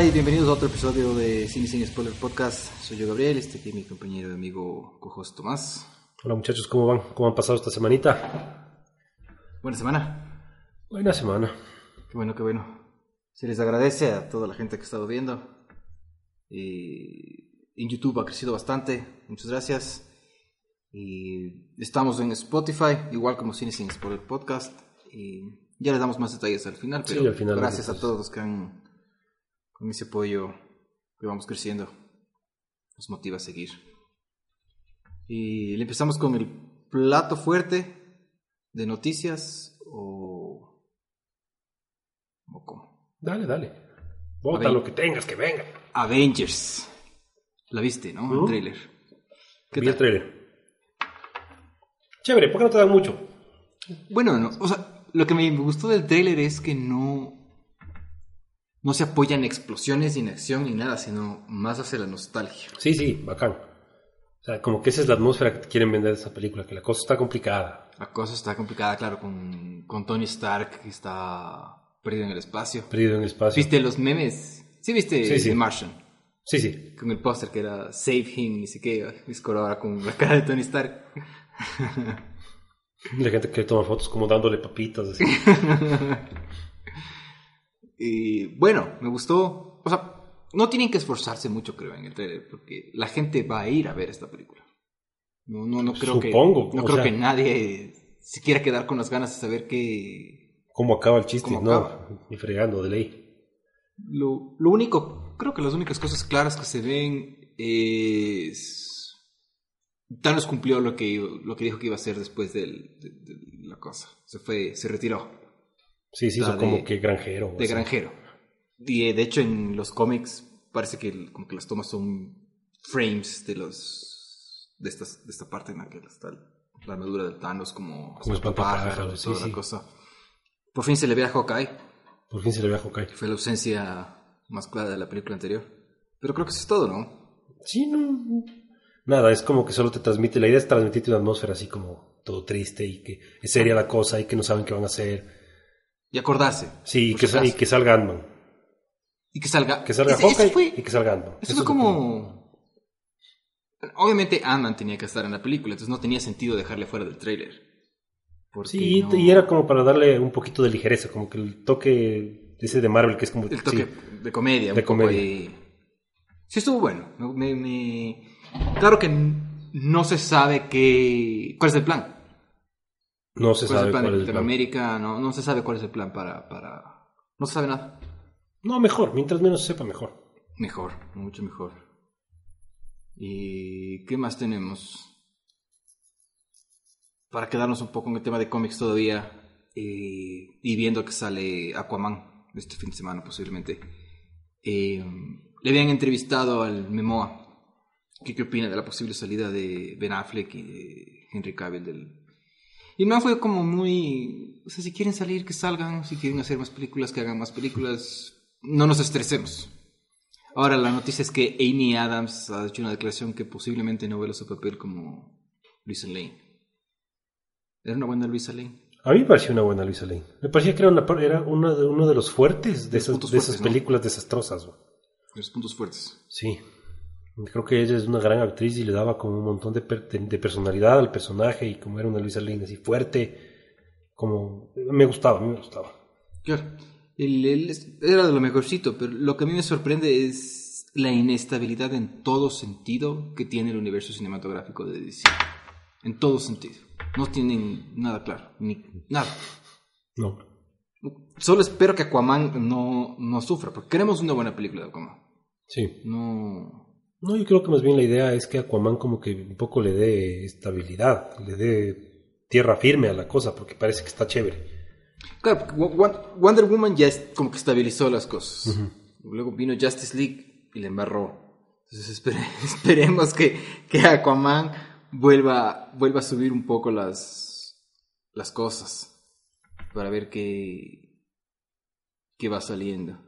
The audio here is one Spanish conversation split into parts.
Hola y bienvenidos a otro episodio de Cine Sin Spoiler Podcast. Soy yo Gabriel, este aquí es mi compañero y amigo Cojos Tomás. Hola muchachos, ¿cómo van? ¿Cómo han pasado esta semanita? Buena semana. Buena semana. Qué bueno, qué bueno. Se les agradece a toda la gente que ha estado viendo. En YouTube ha crecido bastante. Muchas gracias. Y estamos en Spotify, igual como Cine Sin Spoiler Podcast. Y ya les damos más detalles al final. Pero Sí, al final, gracias a todos los que han, con ese apoyo que vamos creciendo, nos motiva a seguir. Y le empezamos con el plato fuerte de noticias o, o cómo. Dale, dale. Bota A ver. lo que tengas, que venga. Avengers. La viste, ¿no? El ¿Mm? trailer. ¿Qué Vi el tal? trailer. Chévere, ¿por qué no te dan mucho? Bueno, no, o sea, lo que me gustó del tráiler es que no no se apoya en explosiones, ni en acción, ni nada, sino más hacia la nostalgia. Sí, sí, bacán. O sea, como que esa es la atmósfera que quieren vender de esa película, que la cosa está complicada. La cosa está complicada, claro, con, con Tony Stark que está perdido en el espacio. Perdido en el espacio. ¿Viste los memes? ¿Sí viste Sí, sí. The Martian? Sí, sí. Con el póster que era Save Him, ni sé qué, ahora con la cara de Tony Stark. La gente que toma fotos como dándole papitas, así. Y bueno, me gustó. O sea, no tienen que esforzarse mucho, creo, en el trailer, porque la gente va a ir a ver esta película. No, no, no creo Supongo, que. No creo sea- que nadie se quiera quedar con las ganas de saber qué. ¿Cómo acaba el chiste? ¿Cómo no, acaba? ni fregando, de ley. Lo, lo único, creo que las únicas cosas claras que se ven es. Thanos cumplió lo que, lo que dijo que iba a hacer después del- de, de la cosa. Se fue, se retiró. Sí, sí, La hizo como de- que granjero. de granjero. Y eh, de hecho en los cómics parece que como que las tomas son frames de los de estas de esta parte en la que está la armadura del Thanos como Como espantapájaros, sí, toda la sí. cosa. Por fin se le ve a Hawkeye, Por fin se le ve a Hawkeye. fue la ausencia más clara de la película anterior. Pero creo que eso es todo, ¿no? Sí, no. Nada, es como que solo te transmite. La idea es transmitirte una atmósfera así como todo triste y que es seria la cosa y que no saben qué van a hacer. Y acordarse. Sí, y que, y que salga Ant-Man. Y que salga. Que salga Ese- fue- y que salga Ant-Man. Eso Eso fue como. Obviamente Ant-Man tenía que estar en la película, entonces no tenía sentido dejarle fuera del trailer. Sí, no- y era como para darle un poquito de ligereza, como que el toque ese de Marvel que es como... El toque sí, de comedia. de un poco comedia. Sí, estuvo bueno. Me, me- Claro que no se sabe qué... cuál es el plan. No se ¿Cuál es sabe cuál de es el plan. América? No, no se sabe cuál es el plan para, para... No se sabe nada. No, mejor, mientras menos se sepa, mejor. Mejor, mucho mejor. ¿Y qué más tenemos? Para quedarnos un poco en el tema de cómics todavía eh, y viendo que sale Aquaman este fin de semana posiblemente. eh, le habían entrevistado al Memoa. ¿Qué, ¿Qué opina de la posible salida de Ben Affleck y de Henry Cavill del... Y no fue como muy... O sea, si quieren salir, que salgan. Si quieren hacer más películas, que hagan más películas. No nos estresemos. Ahora, la noticia es que Amy Adams ha hecho una declaración que posiblemente no vuelva a su papel como Luisa Lane. ¿Era una buena Luisa Lane? A mí me pareció una buena Luisa Lane. Me parecía que era, una, era uno, de, uno de los fuertes de Los esas, de esas películas desastrosas. Los puntos fuertes. Sí. Creo que ella es una gran actriz y le daba como un montón de, per- de- personalidad al personaje y como era una Luisa Lane así fuerte, como... Me gustaba, a mí me gustaba. Claro. Él, él era de lo mejorcito, pero lo que a mí me sorprende es la inestabilidad en todo sentido que tiene el universo cinematográfico de DC. En todo sentido. No tienen nada claro. Ni, nada. No. Solo espero que Aquaman no, no sufra, porque queremos una buena película de Aquaman. Sí. No. No, yo creo que más bien la idea es que Aquaman como que un poco le dé estabilidad, le dé tierra firme a la cosa, porque parece que está chévere. Claro, porque Wo- Wo- Wonder Woman ya es como que estabilizó las cosas. Luego vino Justice League y le embarró. Entonces espere- esperemos que, que Aquaman vuelva, vuelva a subir un poco las, las cosas para ver qué, qué va saliendo.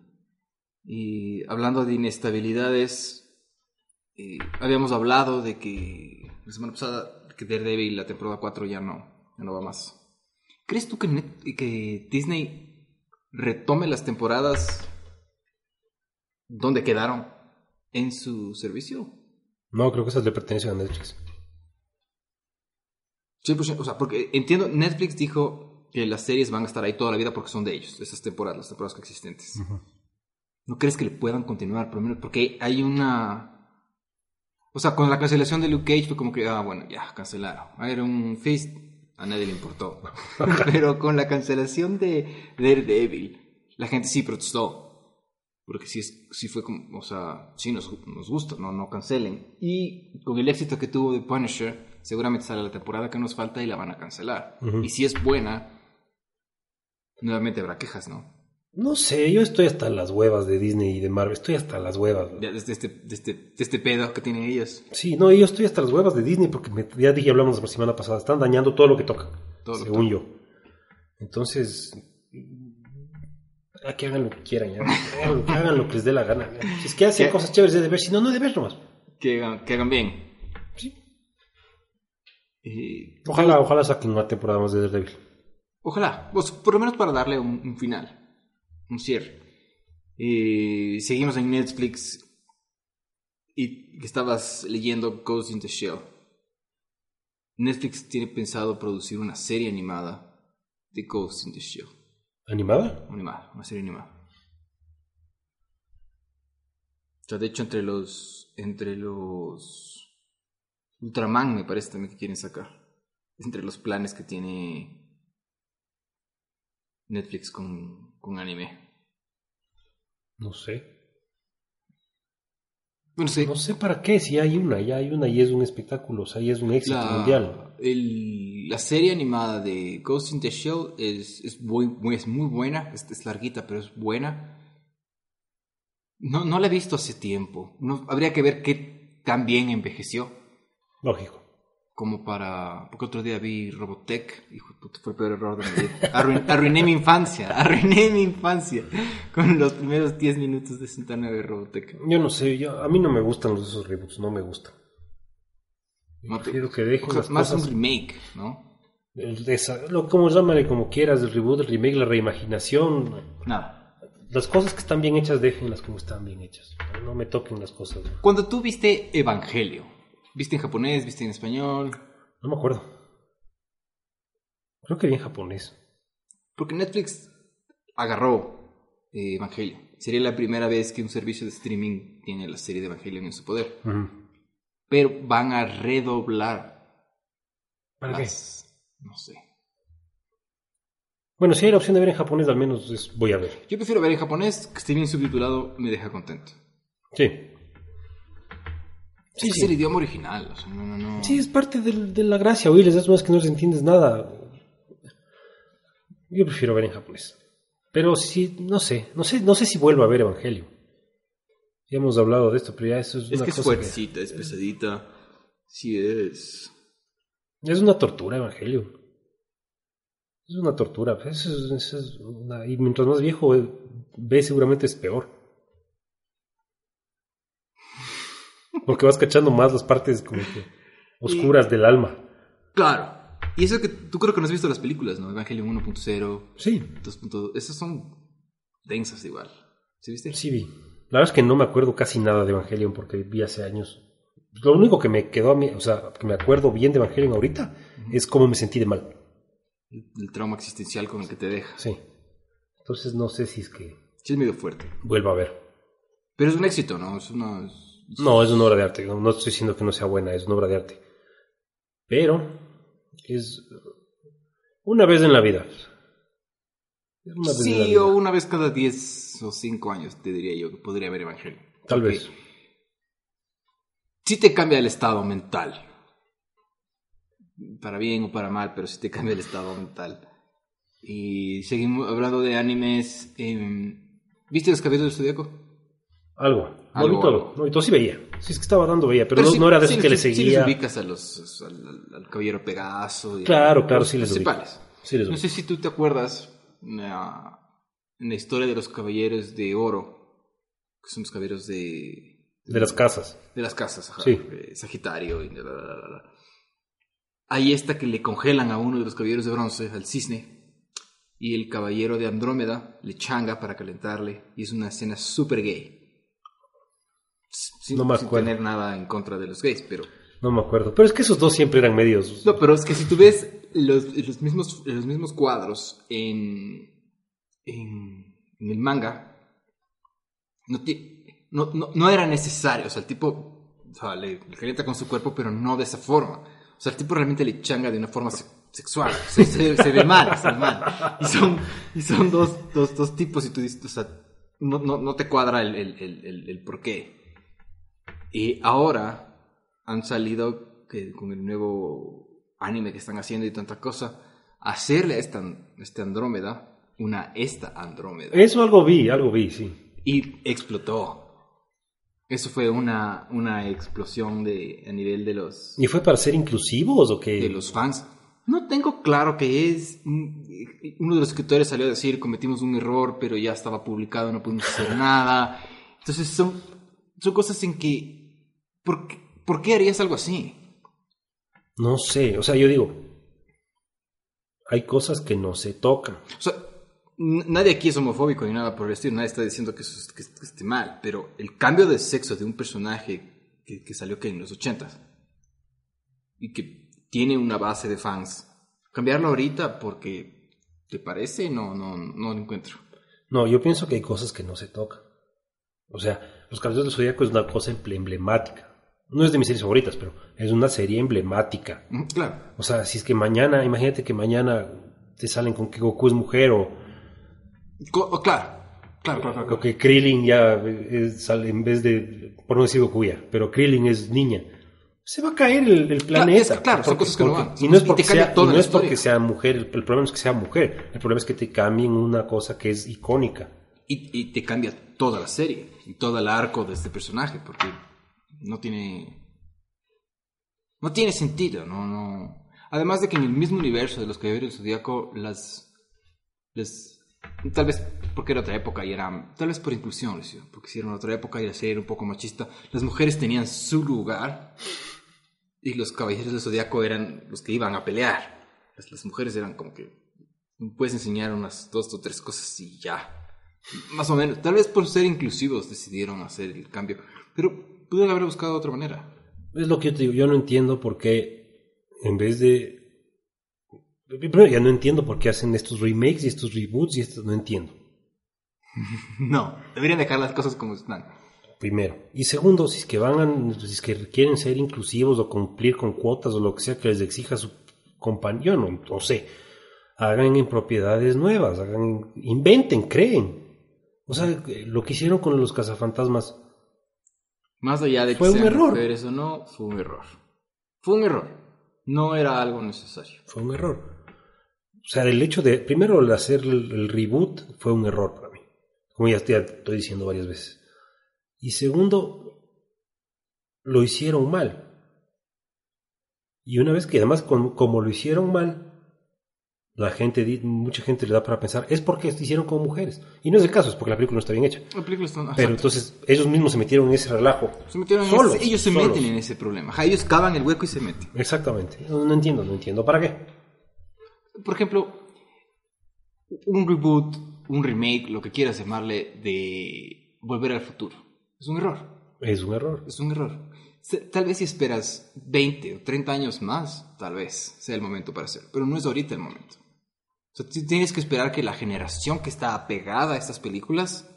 Y hablando de inestabilidades, eh, habíamos hablado de que la semana pasada que Daredevil la temporada 4 ya no, ya no va más. ¿Crees tú que, Net- que Disney retome las temporadas dónde quedaron en su servicio. No, creo que esas le pertenecen a Netflix. 100%, o sea, porque entiendo, Netflix dijo que las series van a estar ahí toda la vida porque son de ellos, esas temporadas, las temporadas existentes. ¿No crees que le puedan continuar? Por lo menos porque hay una... O sea, con la cancelación de Luke Cage fue como que, ah, bueno, ya, cancelaron. Iron Fist, a nadie le importó. Pero con la cancelación de Daredevil, la gente sí protestó. Porque sí, es, sí fue como, o sea, sí nos, nos gusta, no, no cancelen. Y con el éxito que tuvo de Punisher, seguramente sale la temporada que nos falta y la van a cancelar. Y si es buena, nuevamente habrá quejas, ¿no? No sé, yo estoy hasta las huevas de Disney y de Marvel. Estoy hasta las huevas. Este, de este, de este pedo que tienen ellos. Sí, no, yo estoy hasta las huevas de Disney porque me- ya dije, hablamos la semana pasada, están dañando todo lo que tocan, Todo lo que según yo. Entonces, a que hagan lo que quieran, ya. Que hagan, que hagan lo que les dé la gana. ya. Si es que hacen ¿Qué? cosas chéveres de ver, si no, no de ver nomás. Que hagan, que hagan bien. Sí. Y Ojalá, ojalá saquen una temporada más de Daredevil. Ojalá, pues, por lo menos para darle un, un final, un cierre. Y seguimos en Netflix y que estabas leyendo Ghost in the Shell. Netflix tiene pensado producir una serie animada de Ghost in the Shell. ¿Animada? Animada, una serie animada. O sea, de hecho, entre los. Entre los. Ultraman, me parece también que quieren sacar. Entre los planes que tiene. Netflix con, con anime. No sé. Bueno, sí. No sé para qué, si hay una, ya hay una y es un espectáculo, o sea, y es un éxito mundial. el- la serie animada de Ghost in the Shell es, es, muy, muy- es muy buena. Es, es larguita, pero es buena. No, no la he visto hace tiempo. No, habría que ver qué tan bien envejeció. Lógico. Como para. Porque otro día vi Robotech. Hijo de puta, fue el peor error de mi vida. Arruin- arruiné mi infancia. Arruiné mi infancia. Con los primeros 10 minutos de sentarme a ver Robotech. Yo no sé, yo, a mí no me gustan los esos reboots, no me gustan. No te- Prefiero que dejen o sea, las más cosas. un remake, ¿no? el desa- lo, como llámale como quieras, el reboot, el remake, la reimaginación. Nada. Las cosas que están bien hechas, déjenlas como están bien hechas. No, No me toquen las cosas. No, Cuando tú viste Evangelio, ¿viste en japonés? ¿Viste en español? No me acuerdo. Creo que vi en japonés. Porque Netflix agarró eh, Evangelio. Sería la primera vez que un servicio de streaming tiene la serie de Evangelion en su poder. Ujú. Pero van a redoblar ¿Para qué? No sé. Bueno, si hay la opción de ver en japonés, al menos es- voy a ver. Yo prefiero ver en japonés, que esté bien subtitulado, me deja contento. Sí. Sí, es el idioma original. O sea, no, no, no. Sí, es parte de la gracia, oírles es más que no les entiendes nada. Yo prefiero ver en japonés. Pero sí, no sé, no sé, no sé si vuelvo a ver Evangelio. Ya hemos hablado de esto, pero ya eso es, Es una que es cosa fuertecita, es pesadita. Sí es. es una tortura Evangelio. Es una tortura. Eso es- eso es una- y mientras más viejo eh, ve, seguramente es peor. Porque vas cachando más las partes como que oscuras del alma. Claro. Y eso que tú creo que no has visto las películas, ¿no? Evangelion 1.0, Sí, 2.2. Esas son densas igual. ¿Sí viste? Sí vi. La verdad es que no me acuerdo casi nada de Evangelion porque vi hace años. Lo único que me quedó a mí, o sea, que me acuerdo bien de Evangelion ahorita es cómo me sentí de mal. El, el trauma existencial con el que te deja. Sí. Entonces no sé si es que Sí es medio fuerte. vuelva a ver. Pero es un éxito, ¿no? Es una... No, es una obra de arte. No, no estoy diciendo que no sea buena, es una obra de arte. Pero es una vez en la vida. Una vez en la Sí, vida. o una vez cada 10 o 5 años, te diría yo, que podría haber Evangelion. Tal Porque vez. Sí te cambia el estado mental. Para bien o para mal, pero sí te cambia el estado mental. Y seguimos hablando de animes. em, ¿Viste los cabellos del zodiaco? Algo. No Algo, vi todo. algo. No vi todo. Sí veía. Sí es que estaba dando veía, pero, no, no era de esos que le Sí les seguía. ubicas a los, al, al- al caballero Pegaso. y Claro, a claro, sí les principales. Sí les No sé si tú te acuerdas la, en la historia de los caballeros de oro, que son los caballeros de, De las casas. de las casas, ajá, Sí. eh, Sagitario y bla, bla, bla. Hay esta que le congelan a uno de los caballeros de bronce, al cisne, y el caballero de Andrómeda le changa para calentarle, y es una escena súper gay. Sin, No me sin tener nada en contra de los gays, pero... No me acuerdo. Pero es que esos dos siempre eran medios. No, pero es que si tú ves los, los, mismos, los mismos cuadros en, en, en el manga, no, no, no, no era necesario. O sea, el tipo o sea, le, le calienta con su cuerpo, pero no de esa forma. O sea, el tipo realmente le changa de una forma se- sexual. O sea, se, se ve mal, se ve mal. Y son, y son dos, dos, dos tipos y tú dices, o sea, no, no, no te cuadra el, el, el, el, el por qué. Y ahora han salido que, con el nuevo anime que están haciendo y tanta cosa, hacerle a esta, esta Andrómeda una esta Andrómeda. Eso algo vi, algo vi, sí. Y explotó. Eso fue una, una explosión de, a nivel de los, ¿Y fue para ser inclusivos o qué? de los fans. No tengo claro que es. mm, Uno de los escritores salió a decir: cometimos un error, pero ya estaba publicado, no pudimos hacer nada. Entonces, son, son cosas en que. ¿Por qué, ¿Por qué harías algo así? No sé, o sea, yo digo, hay cosas que no se tocan. O sea, n- nadie aquí es homofóbico ni nada por el estilo, nadie está diciendo que eso es- que, que esté mal, pero el cambio de sexo de un personaje que, que salió que en los ochentas y que tiene una base de fans, cambiarlo ahorita porque te parece, no, no, no lo encuentro. No, yo pienso que hay cosas que no se tocan. O sea, Los Caballeros del Zodíaco es una cosa emble- emblemática. No es de mis series favoritas, pero es una serie emblemática. Ujú, Claro. O sea, si es que mañana, imagínate que mañana te salen con que Goku es mujer o, Co- oh, claro. Claro, claro, claro. o que Krillin ya es- sale en vez de, por no decir Goku ya, pero Krillin es niña. Se va a caer el, el planeta. es que claro, son cosas que no van. Y no es porque, sea, no es porque mujer, el, el problema es que sea mujer, el problema es que te cambien una cosa que es icónica. Y, y te cambia toda la serie y todo el arco de este personaje porque no tiene no tiene sentido no no además de que en el mismo universo de los caballeros del zodiaco las les tal vez porque era otra época y era tal vez por inclusión porque hicieron otra época y era un poco machista las mujeres tenían su lugar y los caballeros del zodiaco eran los que iban a pelear las, las mujeres eran como que puedes enseñar unas dos o tres cosas y ya más o menos. Tal vez por ser inclusivos decidieron hacer el cambio. Pero pudieron haber buscado de otra manera. Es lo que yo te digo, yo no entiendo por qué en vez de... Primero, ya no entiendo por qué hacen estos remakes y estos reboots y esto no entiendo. No, deberían dejar las cosas como están. Primero. Y segundo, si es que van a, si es que quieren ser inclusivos o cumplir con cuotas o lo que sea que les exija su compañía, yo no, no sé. Hagan en propiedades nuevas, hagan, inventen, creen. O sea, lo que hicieron con los cazafantasmas Más allá de que Fue un sean error. mujeres o no, fue un error. Fue un error. No era algo necesario. fue un error. O sea, el hecho de, primero, el hacer el, el reboot fue un error para mí. Como ya te estoy diciendo varias veces. Y segundo, lo hicieron mal. Y una vez que además, como, como lo hicieron mal, la gente, mucha gente le da para pensar, es porque se hicieron como mujeres. Y no es el caso, es porque la película no está bien hecha. La película está... Pero exacto. entonces ellos mismos se metieron en ese relajo. Se metieron en solos, ese- ellos se solos. meten en ese problema. Ajá, ellos cavan el hueco y se meten. Exactamente. No, no entiendo, no entiendo para qué. Por ejemplo, un reboot, un remake, lo que quieras llamarle, de Volver al Futuro. Es un error. Es un error. Es un error. Tal vez si esperas 20 o 30 años más, tal vez sea el momento para hacerlo. Pero no es ahorita el momento. O sea, ti- tienes que esperar que la generación que está apegada a estas películas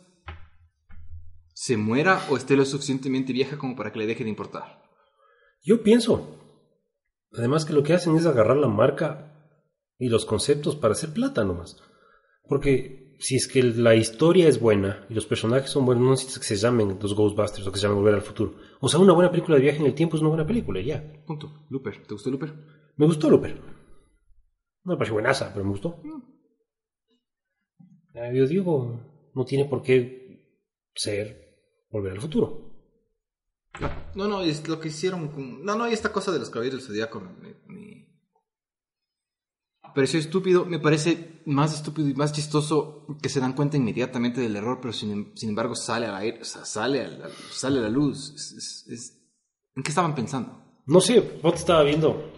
se muera o esté lo suficientemente vieja como para que le deje de importar. Yo pienso, además que lo que hacen es agarrar la marca y los conceptos para hacer plata nomás. Porque si es que la historia es buena y los personajes son buenos, no necesitas que se llamen los Ghostbusters o que se llamen Volver al Futuro. O sea, una buena película de viaje en el tiempo es una buena película, ya. Punto. Looper. ¿Te gustó Looper? Me gustó Looper. No me pareció buenaza, pero me gustó. Ah, Yo digo, no tiene por qué ser Volver al Futuro. No, no, es lo que hicieron con... No, no, y esta cosa de los caballeros del zodiaco me, me- me pareció estúpido. Me parece más estúpido y más chistoso que se dan cuenta inmediatamente del error, pero sin, em- sin embargo sale a la, aire- o sea, sale a la, sale a la luz. Es- es- es- ¿En qué estaban pensando? No sé, vos estaba viendo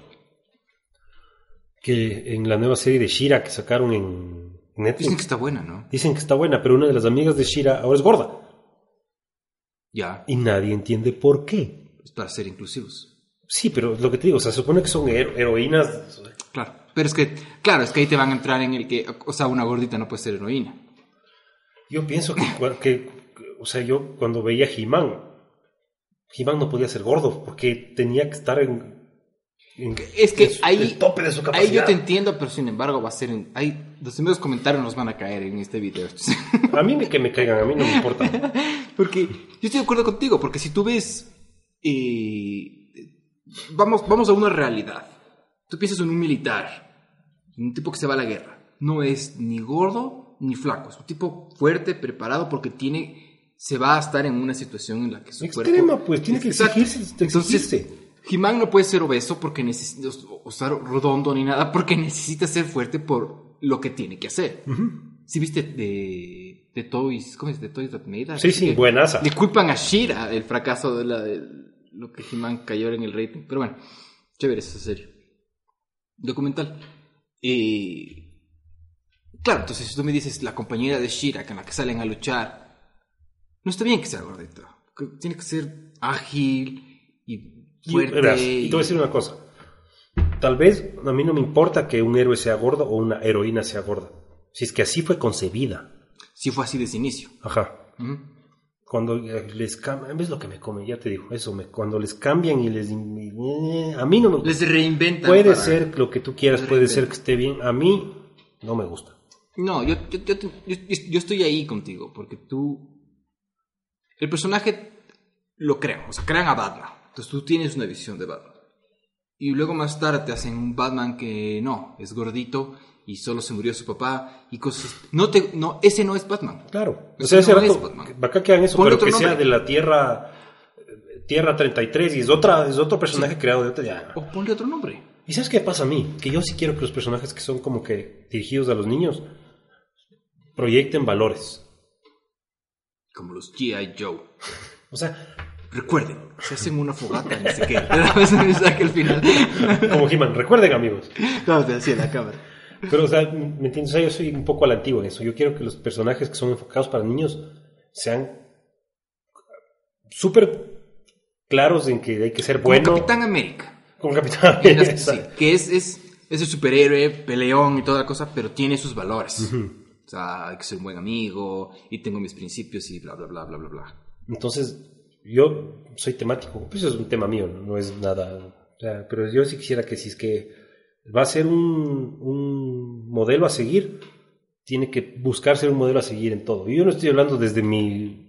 que en la nueva serie de Shira que sacaron en Netflix Dicen que está buena, ¿no? dicen que está buena, pero una de las amigas de Shira ahora es gorda. Ya, y nadie entiende por qué. es para ser inclusivos. Sí, pero lo que te digo, o sea, se supone que son hero- heroínas. Claro. Pero es que, claro, es que ahí te van a entrar en el que, o sea, una gordita no puede ser heroína. Yo pienso que, que- o sea, yo cuando veía a He-Man, He-Man no podía ser gordo porque tenía que estar en- Es que en su- ahí, el tope de su ahí capacidad. yo te entiendo, pero sin embargo va a ser, en- ahí, los primeros comentarios nos van a caer en este video. A mí me- que me caigan, a mí no me importa. Porque yo estoy de acuerdo contigo, porque si tú ves, eh, vamos, vamos a una realidad. Tú piensas en un militar, un tipo que se va a la guerra. No es ni gordo ni flaco, es un tipo fuerte, preparado, porque tiene, se va a estar en una situación en la que su Extrema, cuerpo... pues, tiene que exigirse, Entonces, He-Man no puede ser obeso porque necesita, o estar redondo ni nada, porque necesita ser fuerte por lo que tiene que hacer. Si viste de, de Toys, ¿cómo es? De Toys That Made Us? Sí, sí, buenaza. Le culpan a Shira el fracaso de, la, de lo que He-Man cayó en el rating. Pero bueno, chévere esa serie. Documental. Y. Claro, entonces si tú me dices la compañera de Shira con la que salen a luchar, no está bien que sea gordita. que Tiene que ser ágil y Y, fuerte. verás, y te voy a decir una cosa. Tal vez a mí no me importa que un héroe sea gordo o una heroína sea gorda. Si es que así fue concebida. Si fue así desde inicio. Ajá. Cuando eh, les cambian, ves lo que me ya te digo, eso, me, cuando les cambian y les... eh, A mí no me Les reinventan. Puede ser lo que tú quieras, puede ser que esté bien. A mí no me gusta. No, yo, yo, estoy ahí contigo, porque tú... El personaje lo crean, o sea, crean a Batman. Entonces tú tienes una visión de Batman. Y luego más tarde te hacen un Batman que no, es gordito y solo se murió su papá y cosas... No te, no, ese no es Batman. Claro. O Ese sea, ese no es rato, Batman. acá quedan eso, Ponle pero que sea nombre. de la Tierra... eh, Tierra 33 y es otra es otro personaje creado de otra ya. O ponle otro nombre. ¿Y sabes qué pasa a mí? Que yo sí quiero que los personajes que son como que dirigidos a los niños proyecten valores. Como los G.I. Joe. O sea, Recuerden, se hacen una fogata, ni sé qué. El final. como He-Man, recuerden amigos. No, te hacía la cámara. Pero, o sea, ¿me entiendes? O sea, yo soy un poco a la antigua en eso. Yo quiero que los personajes que son enfocados para niños sean súper claros en que hay que ser bueno. Como Capitán América. Como Capitán En América. sí, que es, es, es el superhéroe, peleón y toda la cosa, pero tiene sus valores. O sea, hay que ser un buen amigo y tengo mis principios y bla, bla, bla, bla, bla, bla. Entonces, yo soy temático. Pues eso es un tema mío, no, es nada. o sea, pero yo sí quisiera que si es que va a ser un, un modelo a seguir, tiene que buscar ser un modelo a seguir en todo. Y yo no estoy hablando desde mi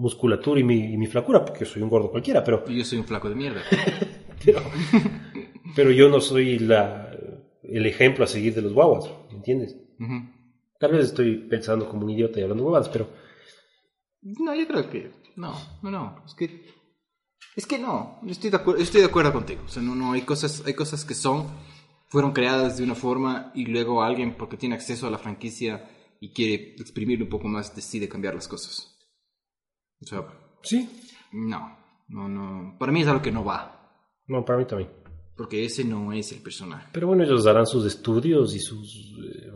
musculatura y mi, y mi flacura, porque soy un gordo cualquiera, pero, yo soy un flaco de mierda. pero, pero yo no soy la, el ejemplo a seguir de los guaguas, ¿me entiendes? Tal vez estoy pensando como un idiota y hablando huevadas, pero No, yo creo que. No, no, no. Es que. Es que no. Yo estoy de acuerdo, estoy de acuerdo contigo. O sea, no, no. Hay cosas, hay cosas que son. Fueron creadas de una forma y luego alguien, porque tiene acceso a la franquicia y quiere exprimirlo un poco más, decide cambiar las cosas. O sea, sí. no. No, no. Para mí es algo que no va. No, para mí también. Porque ese no es el personaje. Pero bueno, ellos darán sus estudios y sus... eh,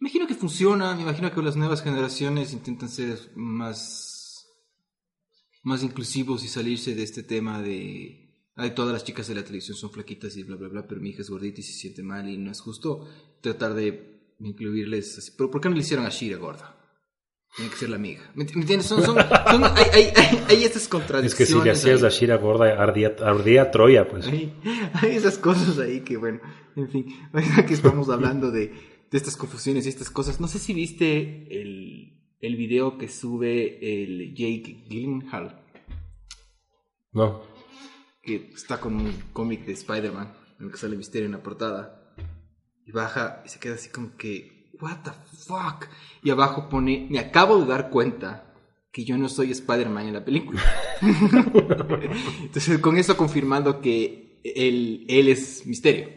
Me imagino que funciona, me imagino que las nuevas generaciones intentan ser más, más inclusivos y salirse de este tema de ay, todas las chicas de la televisión son flaquitas y bla bla bla, pero mi hija es gordita y se siente mal y no es justo tratar de incluirles así. Pero ¿por qué no le hicieron a Shira gorda? Tiene que ser la amiga. ¿Me, entiendes? Son, son, son- hay, hay, hay, hay estas Es contradicciones. que si le hacías ahí. la Shira gorda, ardía, ardía Troya, pues. Hay, hay esas cosas ahí que, bueno, en fin, ahorita que estamos hablando de, de estas confusiones y estas cosas, no sé si viste el, el video que sube el Jake Gyllenhaal, No. que está con un cómic de Spider-Man, en el que sale Misterio en la portada, y baja y se queda así como que, what the fuck, y abajo pone, me acabo de dar cuenta que yo no soy Spider-Man en la película. Entonces, con eso confirmando que él, él es Misterio.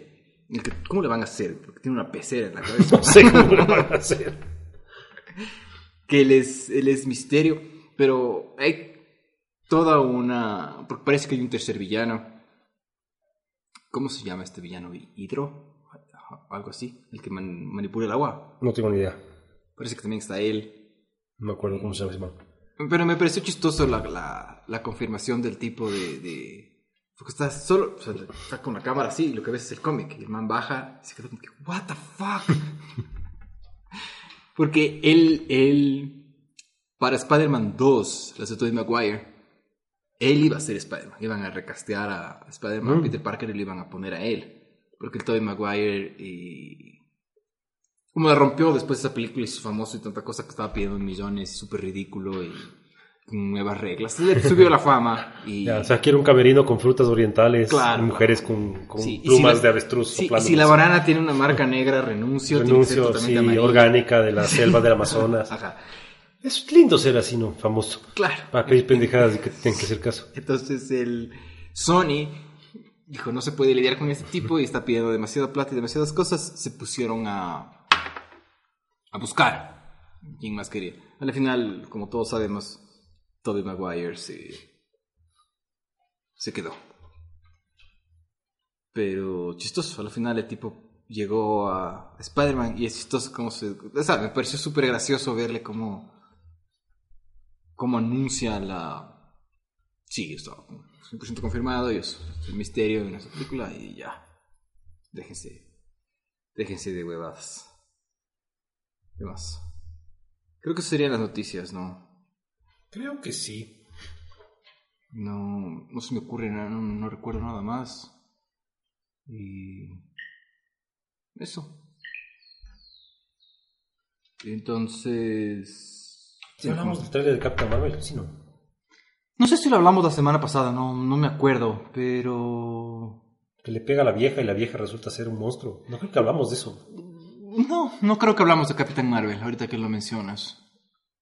¿Cómo le van a hacer? Porque tiene una pecera en la cabeza. No sé cómo lo van a hacer. Que él es, él es Misterio, pero hay toda una... Porque parece que hay un tercer villano. ¿Cómo se llama este villano? ¿Hidro? Algo así. El que man- manipula el agua. No tengo ni idea. Parece que también está él. No me acuerdo cómo se llama ese man. Pero me pareció chistoso la, la, la confirmación del tipo de, de- Porque está solo, o sea, está con la cámara así y lo que ves es el cómic. Y el man baja y se queda como que, ¿What the fuck? Porque él, él, para Spider-Man 2, la de Tobey Maguire, él iba a ser Spider-Man. Iban a recastear a Spider-Man, Mm. Peter Parker y lo iban a poner a él. Porque el Tobey Maguire y... Como la rompió después de esa película y su famoso y tanta cosa que estaba pidiendo millones, súper ridículo y nuevas reglas. Subió la fama y... Ya, o sea, quiero un camerino con frutas orientales Claro. y mujeres con, con Sí, y plumas si la- de avestruz si, soplando. si la banana tiene una marca negra, renuncio. Renuncio, sí, amarilla. orgánica de la selva del Amazonas. Ajá, Es lindo ser así, ¿no? Famoso. claro. Para hay pendejadas y que tienen que hacer caso. Entonces el Sony dijo, no se puede lidiar con este tipo y está pidiendo demasiada plata y demasiadas cosas. Se pusieron a, a buscar quién más quería. Al final, como todos sabemos, Tobey Maguire se, se quedó. Pero chistoso, al final el tipo llegó a Spider-Man y es chistoso como se... O sea, me pareció súper gracioso verle cómo, cómo anuncia la... Sí, está 100% confirmado y es el misterio en esa película y ya. Déjense. Déjense de huevadas. ¿Qué más? Creo que serían las noticias, ¿no? Creo que sí. No, no se me ocurre nada, no, no recuerdo nada más. Y. Eso. Entonces. Si hablamos del trailer de Captain Marvel, sí, no. No sé si lo hablamos la semana pasada, no, no me acuerdo, pero. Que le pega a la vieja y la vieja resulta ser un monstruo. No creo que hablamos de eso. No, no creo que hablamos de Capitán Marvel, ahorita que lo mencionas.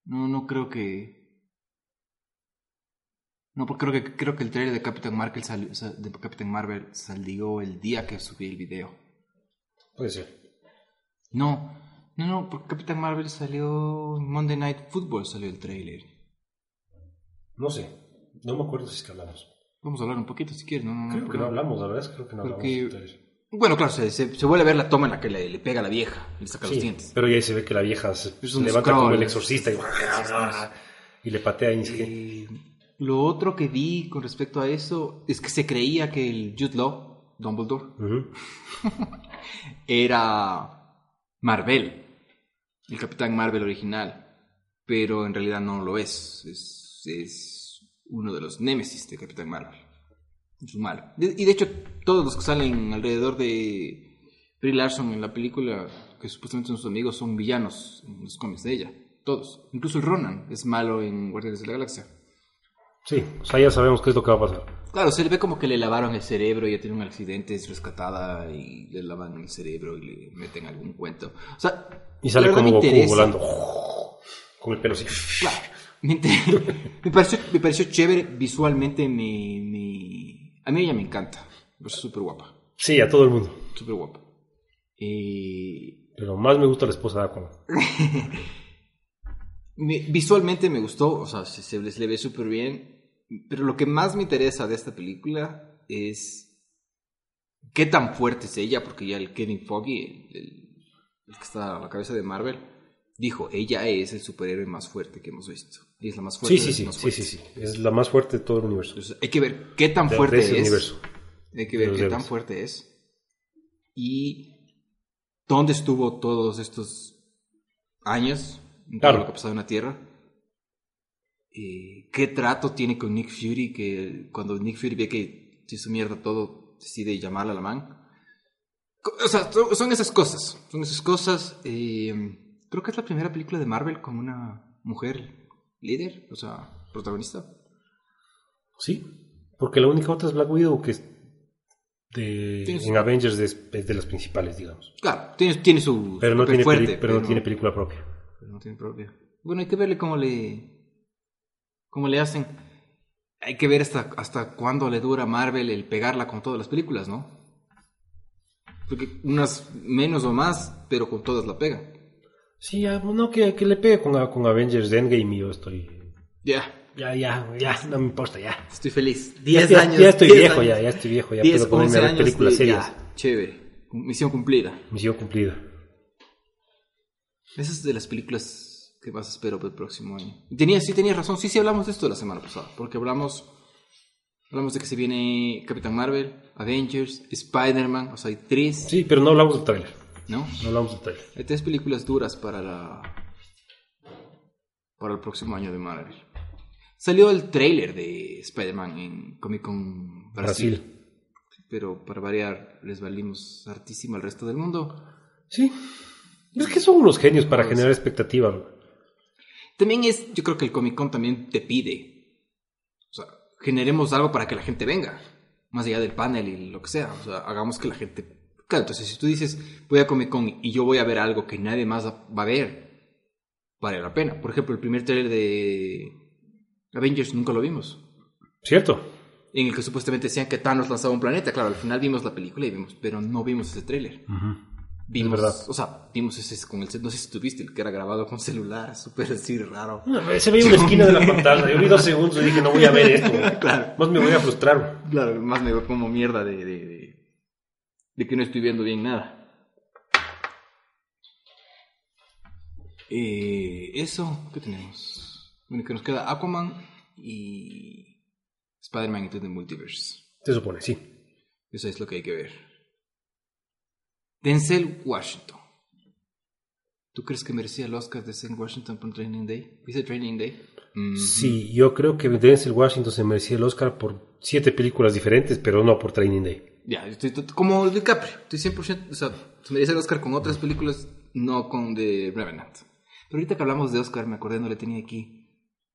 No, no creo que. No, porque creo que creo que el trailer de Capitán Marvel salió, de Capitán Marvel salió el día que subí el video. Puede ser. No, no, no, porque Capitán Marvel salió en Monday Night Football salió el trailer. No sé. No me acuerdo si es que hablamos. Vamos a hablar un poquito si quieres, no, no, no. Creo que no hablamos, la verdad es que creo que no hablamos Porque- trailer. Bueno, claro, se, se, se vuelve a ver la toma en la que le, le pega a la vieja, le saca los dientes. pero ya ahí se ve que la vieja se, levanta como el exorcista y, y le patea y Eh, lo otro que vi con respecto a eso es que se creía que el Jude Law, Dumbledore, era Marvel, el Capitán Marvel original, pero en realidad no lo es. Es, es uno de los némesis de Capitán Marvel. Es un malo. Y de hecho, todos los que salen alrededor de Brie Larson en la película, que supuestamente son sus amigos, son villanos en los cómics de ella. Todos. Incluso el Ronan es malo en Guardianes de la Galaxia. Sí, o sea, ya sabemos qué es lo que va a pasar. Claro, se le ve como que le lavaron el cerebro, ella tiene un accidente, es rescatada y le lavan el cerebro y le meten algún cuento. O sea, Y sale como Goku interesa. volando. Con el pelo así. Claro, me, me pareció, me pareció chévere visualmente, me, me- a mí ella me encanta, me parece súper guapa, Sí, a todo el mundo. súper guapa. Eh, Pero más me gusta la esposa de Aquaman. me- visualmente me gustó, o sea, se, se le ve súper bien, pero lo que más me interesa de esta película es qué tan fuerte es ella, porque ya el Kevin Foggy, el, el- el que está a la cabeza de Marvel, dijo, ella es el superhéroe más fuerte que hemos visto. Y es la más fuerte. Sí, de sí, sí, más sí, sí, sí. Es la más fuerte de todo el universo. Entonces, hay que ver qué tan De- fuerte ese es. universo. Hay que ver qué tan fuerte es. Y dónde estuvo todos estos años, en todo Claro. lo que ha pasado en la Tierra. Eh, ¿Qué trato tiene con Nick Fury? Que cuando Nick Fury ve que se hizo mierda todo, decide llamarle a la man. O sea, son, esas cosas. Son esas cosas. eh, creo que es la primera película de Marvel con una mujer líder, o sea, protagonista. Sí, porque la única otra es Black Widow que de, su- en Avengers es, es de las principales, digamos. Claro, tiene, tiene su Pero no tiene, fuerte, peli- pero no tiene película propia. Tiene propia. Bueno, hay que verle cómo le cómo le hacen. Hay que ver hasta hasta cuándo le dura a Marvel el pegarla con todas las películas, ¿no? Porque unas menos o más, pero con todas la pega. Sí, ya, no, que, que le pegue con, con Avengers Endgame y yo estoy... Ya, Ya, ya, ya, no me importa, ya. estoy feliz. Ya, 10 ya- años. ya estoy 10 viejo, años. ya, ya estoy viejo, ya 10, puedo ponerme 11 a ver películas de- serias. ya, chévere. Misión cumplida. Misión cumplida. Esas de las películas ¿Qué más espero para el próximo año? Y tenía, sí tenías razón, sí, sí hablamos de esto la semana pasada, porque hablamos, hablamos de que se viene Capitán Marvel, Avengers, Spider-Man, o sea, hay tres, Sí, pero no hablamos del trailer. ¿no? No hablamos del trailer. Hay tres películas duras para la para el próximo año de Marvel. Salió el tráiler de Spider-Man en Comic Con Brasil, Brasil. pero para variar les valimos hartísimo al resto del mundo. Sí. Es que son unos genios para generar expectativa. También es, yo creo que el Comic Con también te pide, o sea, generemos algo para que la gente venga, más allá del panel y lo que sea, o sea, hagamos que la gente... Claro, entonces si tú dices, voy a Comic Con y yo voy a ver algo que nadie más va a ver, vale la pena. Por ejemplo, el primer trailer de Avengers nunca lo vimos, ¿Cierto? en el que supuestamente decían que Thanos lanzaba un planeta, claro, al final vimos la película y vimos, pero no vimos ese trailer. Vimos, verdad. o sea, vimos ese con el, no sé si tuviste el que era grabado con celular, súper así raro. Se veía una esquina de la pantalla. Yo vi dos segundos y dije, no voy a ver esto. Claro. Más me voy a frustrar. Claro, más me veo como mierda de, de, de, de que no estoy viendo bien nada. Eh, eso, ¿qué tenemos? Bueno, que nos queda Aquaman y Spider-Man Into the Multiverse. Se supone, sí. Eso es lo que hay que ver. Denzel Washington. ¿Tú crees que merecía el Oscar de Denzel Washington por Training Day? ¿Viste Training Day? Mm, Sí, yo creo que Denzel Washington se merecía el Oscar por siete películas diferentes, pero no por Training Day. Ya, estoy como DiCaprio. Estoy 100%. O sea, se merece el Oscar con otras películas, no con The Revenant. Pero ahorita que hablamos de Oscar, me acordé, no le tenía aquí.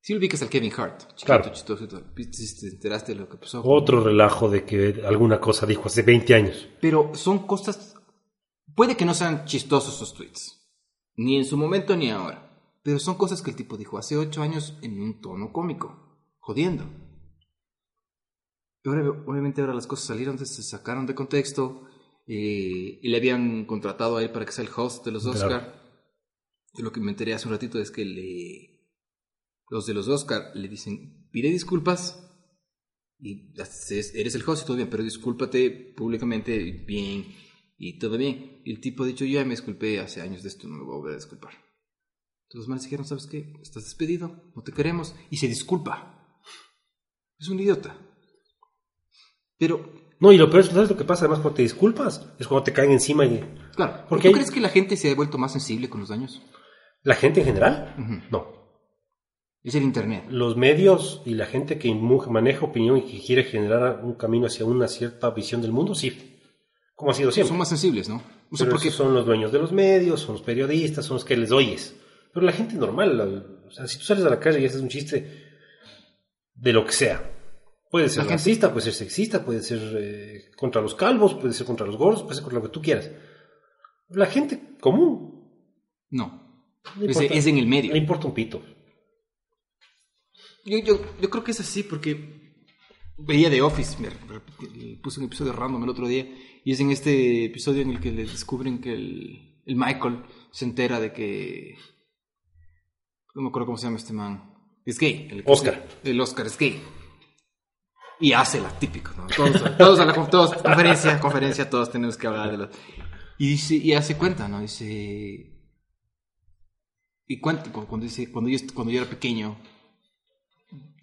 Sí ubicas al Kevin Hart. Chiquito, Claro. chistoso y todo. ¿Viste si te enteraste de lo que pasó? Otro relajo de que alguna cosa dijo hace 20 años. Pero son cosas. Puede que no sean chistosos esos tweets. Ni en su momento ni ahora. Pero son cosas que el tipo dijo hace ocho años en un tono cómico. Jodiendo. Y ahora, obviamente ahora las cosas salieron, se sacaron de contexto. eh, y le habían contratado a él para que sea el host de los Claro. Oscar. Y lo que me enteré hace un ratito es que le, los de los Oscar le dicen, pide disculpas y eres el host y todo bien, pero discúlpate públicamente bien y todo bien. Y el tipo ha dicho, yo ya me disculpé hace años de esto, no me voy a volver a disculpar. Entonces los manes dijeron, ¿sabes qué? Estás despedido, no te queremos. Y se disculpa. Es un idiota. Pero, No, y lo peor es, ¿sabes lo que pasa? Además, cuando te disculpas, es cuando te caen encima y... claro, Porque ¿tú hay- crees que la gente se ha vuelto más sensible con los daños? ¿La gente en general? No. Es el Internet. Los medios y la gente que maneja opinión y que quiere generar un camino hacia una cierta visión del mundo, sí. Como ha sido siempre. Son más sensibles, ¿no? O sea, Pero porque son los dueños de los medios, son los periodistas, son los que les oyes. Pero la gente normal, la- o sea, si tú sales a la calle y haces un chiste de lo que sea, puede ser La gente- racista, puede ser sexista, puede ser eh, contra los calvos, puede ser contra los gordos, puede ser contra lo que tú quieras. La gente común no. Es, importa, es en el medio. le importa un pito. Yo, yo, yo creo que es así porque veía The Office, me puse un episodio random el otro día y es en este episodio en el que le descubren que el, el Michael se entera de que... No me acuerdo cómo se llama este man. Es gay. El, Oscar. El Oscar es gay. Y hace la típica, ¿no? Todos, todos a la todos, conferencia, conferencia, todos tenemos que hablar de los... Y dice, y hace cuenta, ¿no? Dice... Y cuenta, cu- cuando dice, cuando yo, cuando yo era pequeño,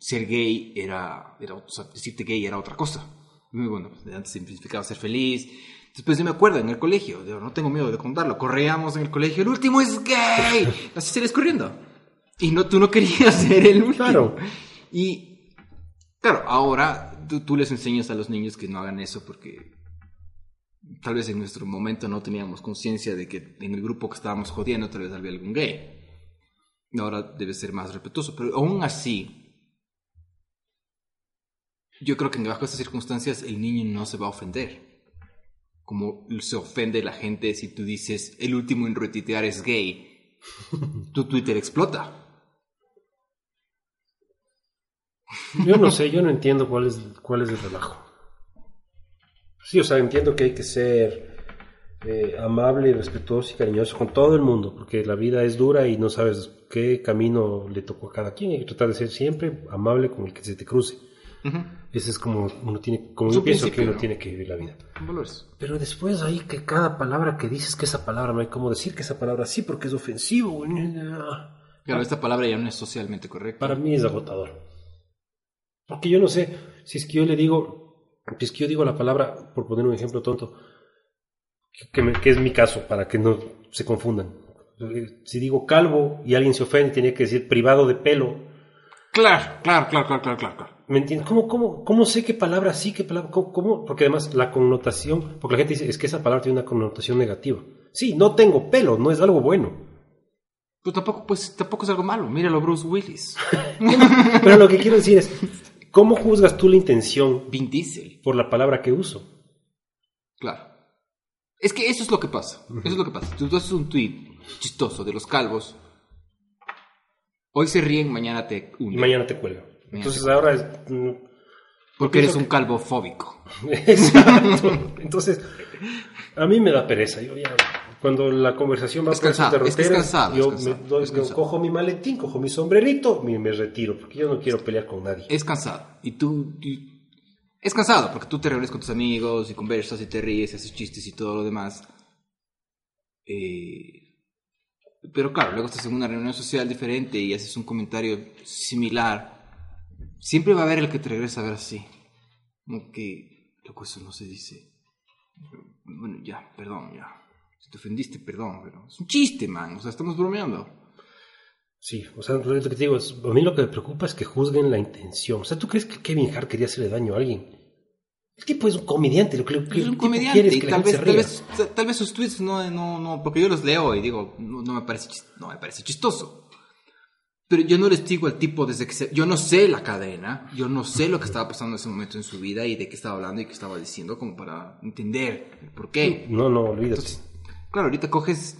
ser gay era, era o sea, decirte gay era otra cosa. Muy bueno, antes significaba ser feliz. Después yo me acuerdo en el colegio, yo no tengo miedo de contarlo, corríamos en el colegio, el último es gay, así salías corriendo. Y no, tú no querías ser el último. Claro. Y claro, ahora tú, tú les enseñas a los niños que no hagan eso porque tal vez en nuestro momento no teníamos conciencia de que en el grupo que estábamos jodiendo tal vez había algún gay. Ahora debe ser más respetuoso, pero aún así, yo creo que bajo estas circunstancias el niño no se va a ofender. Como se ofende la gente si tú dices el último en retuitear es gay, tu Twitter explota. Yo no sé, yo no entiendo cuál es, cuál es el relajo. Sí, o sea, entiendo que hay que ser eh, amable, respetuoso y cariñoso con todo el mundo, porque la vida es dura y no sabes qué camino le tocó a cada quien. Hay que tratar de ser siempre amable con el que se te cruce. Ujú. Ese es como uno tiene, como yo pienso que uno ¿no? tiene que vivir la vida. Valores. Pero después ahí que cada palabra que dices que esa palabra no hay cómo decir que esa palabra sí porque es ofensivo. Claro, esta palabra ya no es socialmente correcta. Para mí es agotador. Porque yo no sé, si es que yo le digo, si es que yo digo la palabra, por poner un ejemplo tonto, que, que me- que es mi caso, para que no se confundan. Si digo calvo y alguien se ofende, tenía que decir privado de pelo. Claro, claro, claro, claro, claro, claro. ¿Me entiendes? ¿Cómo, cómo, ¿Cómo sé qué palabra sí, qué palabra? ¿Cómo, cómo? Porque además la connotación, porque la gente dice, es que esa palabra tiene una connotación negativa. Sí, no tengo pelo, no es algo bueno. Pues tampoco, pues tampoco es algo malo. Míralo, Bruce Willis. Pero lo que quiero decir es, ¿cómo juzgas tú la intención Vin Diesel. por la palabra que uso? Claro. Es que eso es lo que pasa. Eso es lo que pasa. Tú, tú haces un tweet chistoso de los calvos. Hoy se ríen, mañana te Y hunden. mañana te cuelga. Entonces ahora es... mm, Porque eres un que- calvo fóbico. Exacto. Entonces, a mí me da pereza. Yo ya, cuando la conversación va Es por esas cansado, es que es cansado, yo es me cansado, doy- es yo cansado. cojo mi maletín, cojo mi sombrerito y me retiro, porque yo no quiero pelear con nadie. Es cansado. Y tú, tú- Es cansado porque tú te reúnes con tus amigos y conversas y te ríes y haces chistes y todo lo demás. Eh, Pero claro, luego estás en una reunión social diferente y haces un comentario similar. Siempre va a haber el que te regresa a ver así. Como que, loco, eso no se dice. Bueno, ya, perdón, ya. Si te ofendiste, perdón, pero es un chiste, man. O sea, estamos bromeando. Sí, o sea, lo que te digo, es- a mí lo que me preocupa es que juzguen la intención. O sea, ¿tú crees que Kevin Hart quería hacerle daño a alguien? El tipo es un comediante, lo que, es un tipo comediante quiere es y que tal vez, tal vez, tal vez sus tweets no, no, no, porque yo los leo y digo, no, no me parece, no me parece chistoso. Pero yo no les digo al tipo desde que se, yo no sé la cadena, yo no sé lo que estaba pasando en ese momento en su vida y de qué estaba hablando y qué estaba diciendo como para entender el por qué. No, no, olvídate. Entonces, claro, ahorita coges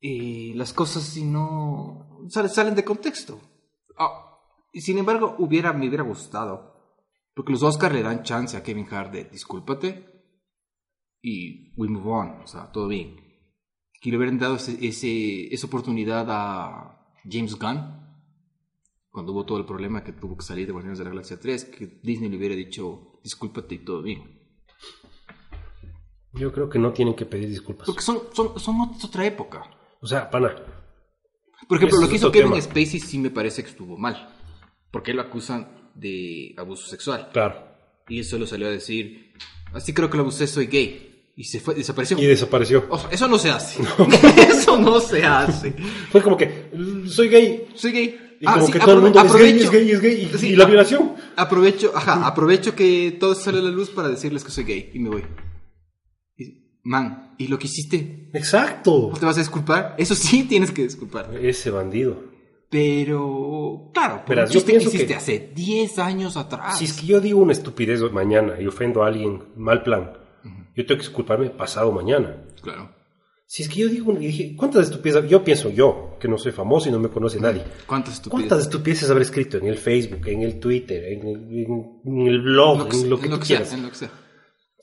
eh, las cosas y no salen, salen de contexto. Ah, y sin embargo, hubiera, me hubiera gustado. Porque los Oscars le dan chance a Kevin Hart de discúlpate y we move on, o sea, todo bien. Que le hubieran dado ese, ese- esa oportunidad a James Gunn cuando hubo todo el problema que tuvo que salir de Guardianes de la Galaxia 3, que Disney le hubiera dicho discúlpate y todo bien. Yo creo que no tienen que pedir disculpas. Porque son, son, son otra época. O sea, pana, Por ejemplo, lo que hizo Kevin tema. Spacey sí me parece que estuvo mal. Porque lo acusan de abuso sexual. claro. Y él solo salió a decir, así creo que lo abusé, soy gay. Y se fue, desapareció. Y desapareció. O sea, eso no se hace. eso no se hace. Fue como que, soy gay. Soy gay. Y Ah, como sí, que todo el mundo es gay, es gay, es gay. Y, Sí, y la violación. Aprovecho, ajá, aprovecho que todo sale a la luz para decirles que soy gay. Y me voy. Y- man, ¿y lo que hiciste? Exacto. ¿No te vas a disculpar? Eso sí tienes que disculpar. Ese bandido. Pero, claro, un yo pienso que hiciste que- hace 10 años atrás. Si es que yo digo una estupidez mañana y ofendo a alguien, mal plan, yo tengo que disculparme pasado mañana. Claro. Si es que yo digo, y dije, ¿cuántas estupideces? Yo pienso yo, que no soy famoso y no me conoce nadie. ¿Cuántas estupideces? ¿Cuántas estupideces habré escrito en el Facebook, en el Twitter, en el, en- en el blog, en lo que en tú lo que sea, quieras? en lo que sea.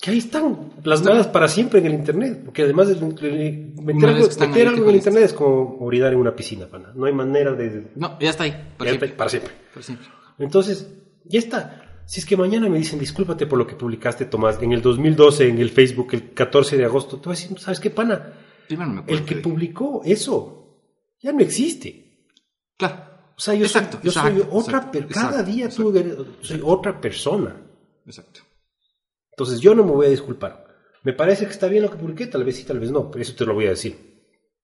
Que ahí están plasmadas para siempre en el Internet. Porque además de, meter, algo, que meter ahí, algo ¿qué en el? Internet es como orinar en una piscina, pana. No hay manera de... No, ya está ahí. Para ya siempre. está, para siempre. Para siempre. Entonces, ya está. Si es que mañana me dicen discúlpate por lo que publicaste, Tomás, en el 2012 en el Facebook, el 14 de agosto, te voy a decir, ¿sabes qué, pana? Primero no me acuerdo. El que publicó eso ya no existe. Claro. O sea, yo Exacto, soy, yo soy otra, exacto, per- cada día exacto. tú eres- soy otra persona. Exacto. Entonces yo no me voy a disculpar. Me parece que está bien lo que publiqué, tal vez sí, tal vez no, pero eso te lo voy a decir.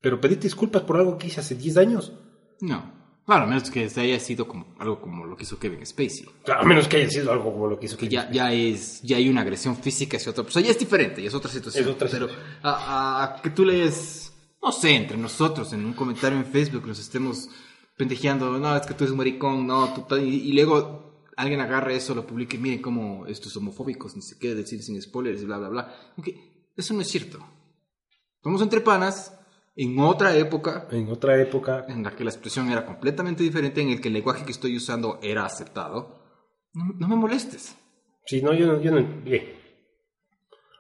Pero pedirte disculpas por algo que hice hace 10 años, No. Claro, a menos que haya sido como algo como lo que hizo Kevin Spacey. a menos que haya sido algo como lo que hizo Que Kevin ya, ya es, ya hay una agresión física hacia otra persona. Ya es diferente, ya es otra situación. Es otra Pero situación. a, que tú lees, no sé, entre nosotros, en un comentario en Facebook, nos estemos pendejeando, no, es que tú eres un maricón, no, tú tal", y, y luego alguien agarra eso, lo publique, miren cómo estos homofóbicos, ni se qué decir sin spoilers y bla, bla, bla. Eso no es cierto. Somos entre panas, en otra época, En otra época, en la que la expresión era completamente diferente, en el que el lenguaje que estoy usando era aceptado, no, no me molestes. Sí, no, yo no, yo no.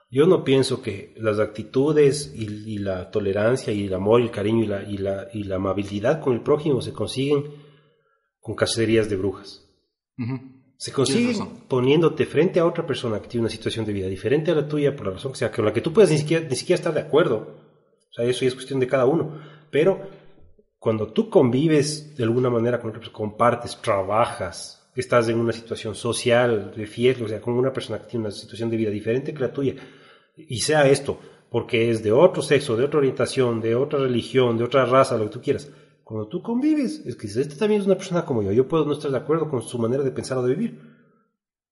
Yo no pienso que las actitudes y, y la tolerancia y el amor y el cariño y la, y, la, y la amabilidad con el prójimo se consiguen con cacerías de brujas. Ujú. Se Tienes consiguen poniéndote frente a otra persona que tiene una situación de vida diferente a la tuya por la razón que sea, con la que tú puedas ni siquiera, ni siquiera estar de acuerdo. O sea, eso ya es cuestión de cada uno. Pero cuando tú convives de alguna manera con personas, compartes, trabajas, estás en una situación social, de fiesta, o sea, con una persona que tiene una situación de vida diferente que la tuya, y sea esto, porque es de otro sexo, de otra orientación, de otra religión, de otra raza, lo que tú quieras. Cuando tú convives, es que dices, este también es una persona como yo, yo puedo no estar de acuerdo con su manera de pensar o de vivir,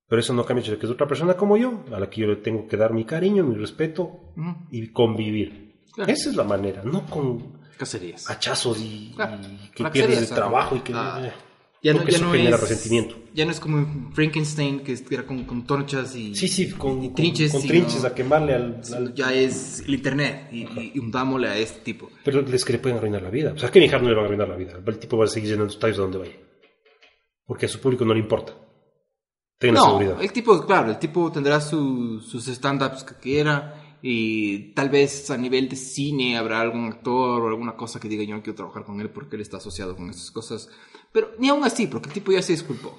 pero eso no cambia que es otra persona como yo, a la que yo le tengo que dar mi cariño, mi respeto Ujú. y convivir. Claro. Esa es la manera, no con Cacerías. hachazos y, Claro. y que La pierdes el trabajo y que... ah, eh, Ya no, ya eso no genera es, resentimiento. Ya no es como en Frankenstein, que era con, con torchas y, Sí, sí, con, y con- trinches. con sino- trinches a quemarle al... al- Ya es el internet y, y, y hundámosle a este tipo. Pero es que le pueden arruinar la vida. O sea, a Kevin Hart no le van a arruinar la vida. El tipo va a seguir llenando estadios a donde vaya. Porque a su público no le importa. Tengan No, seguridad. el tipo, claro, el tipo tendrá su- sus stand-ups que quiera y tal vez a nivel de cine habrá algún actor o alguna cosa que diga yo no quiero trabajar con él porque él está asociado con esas cosas. Pero ni aún así, porque el tipo ya se disculpó.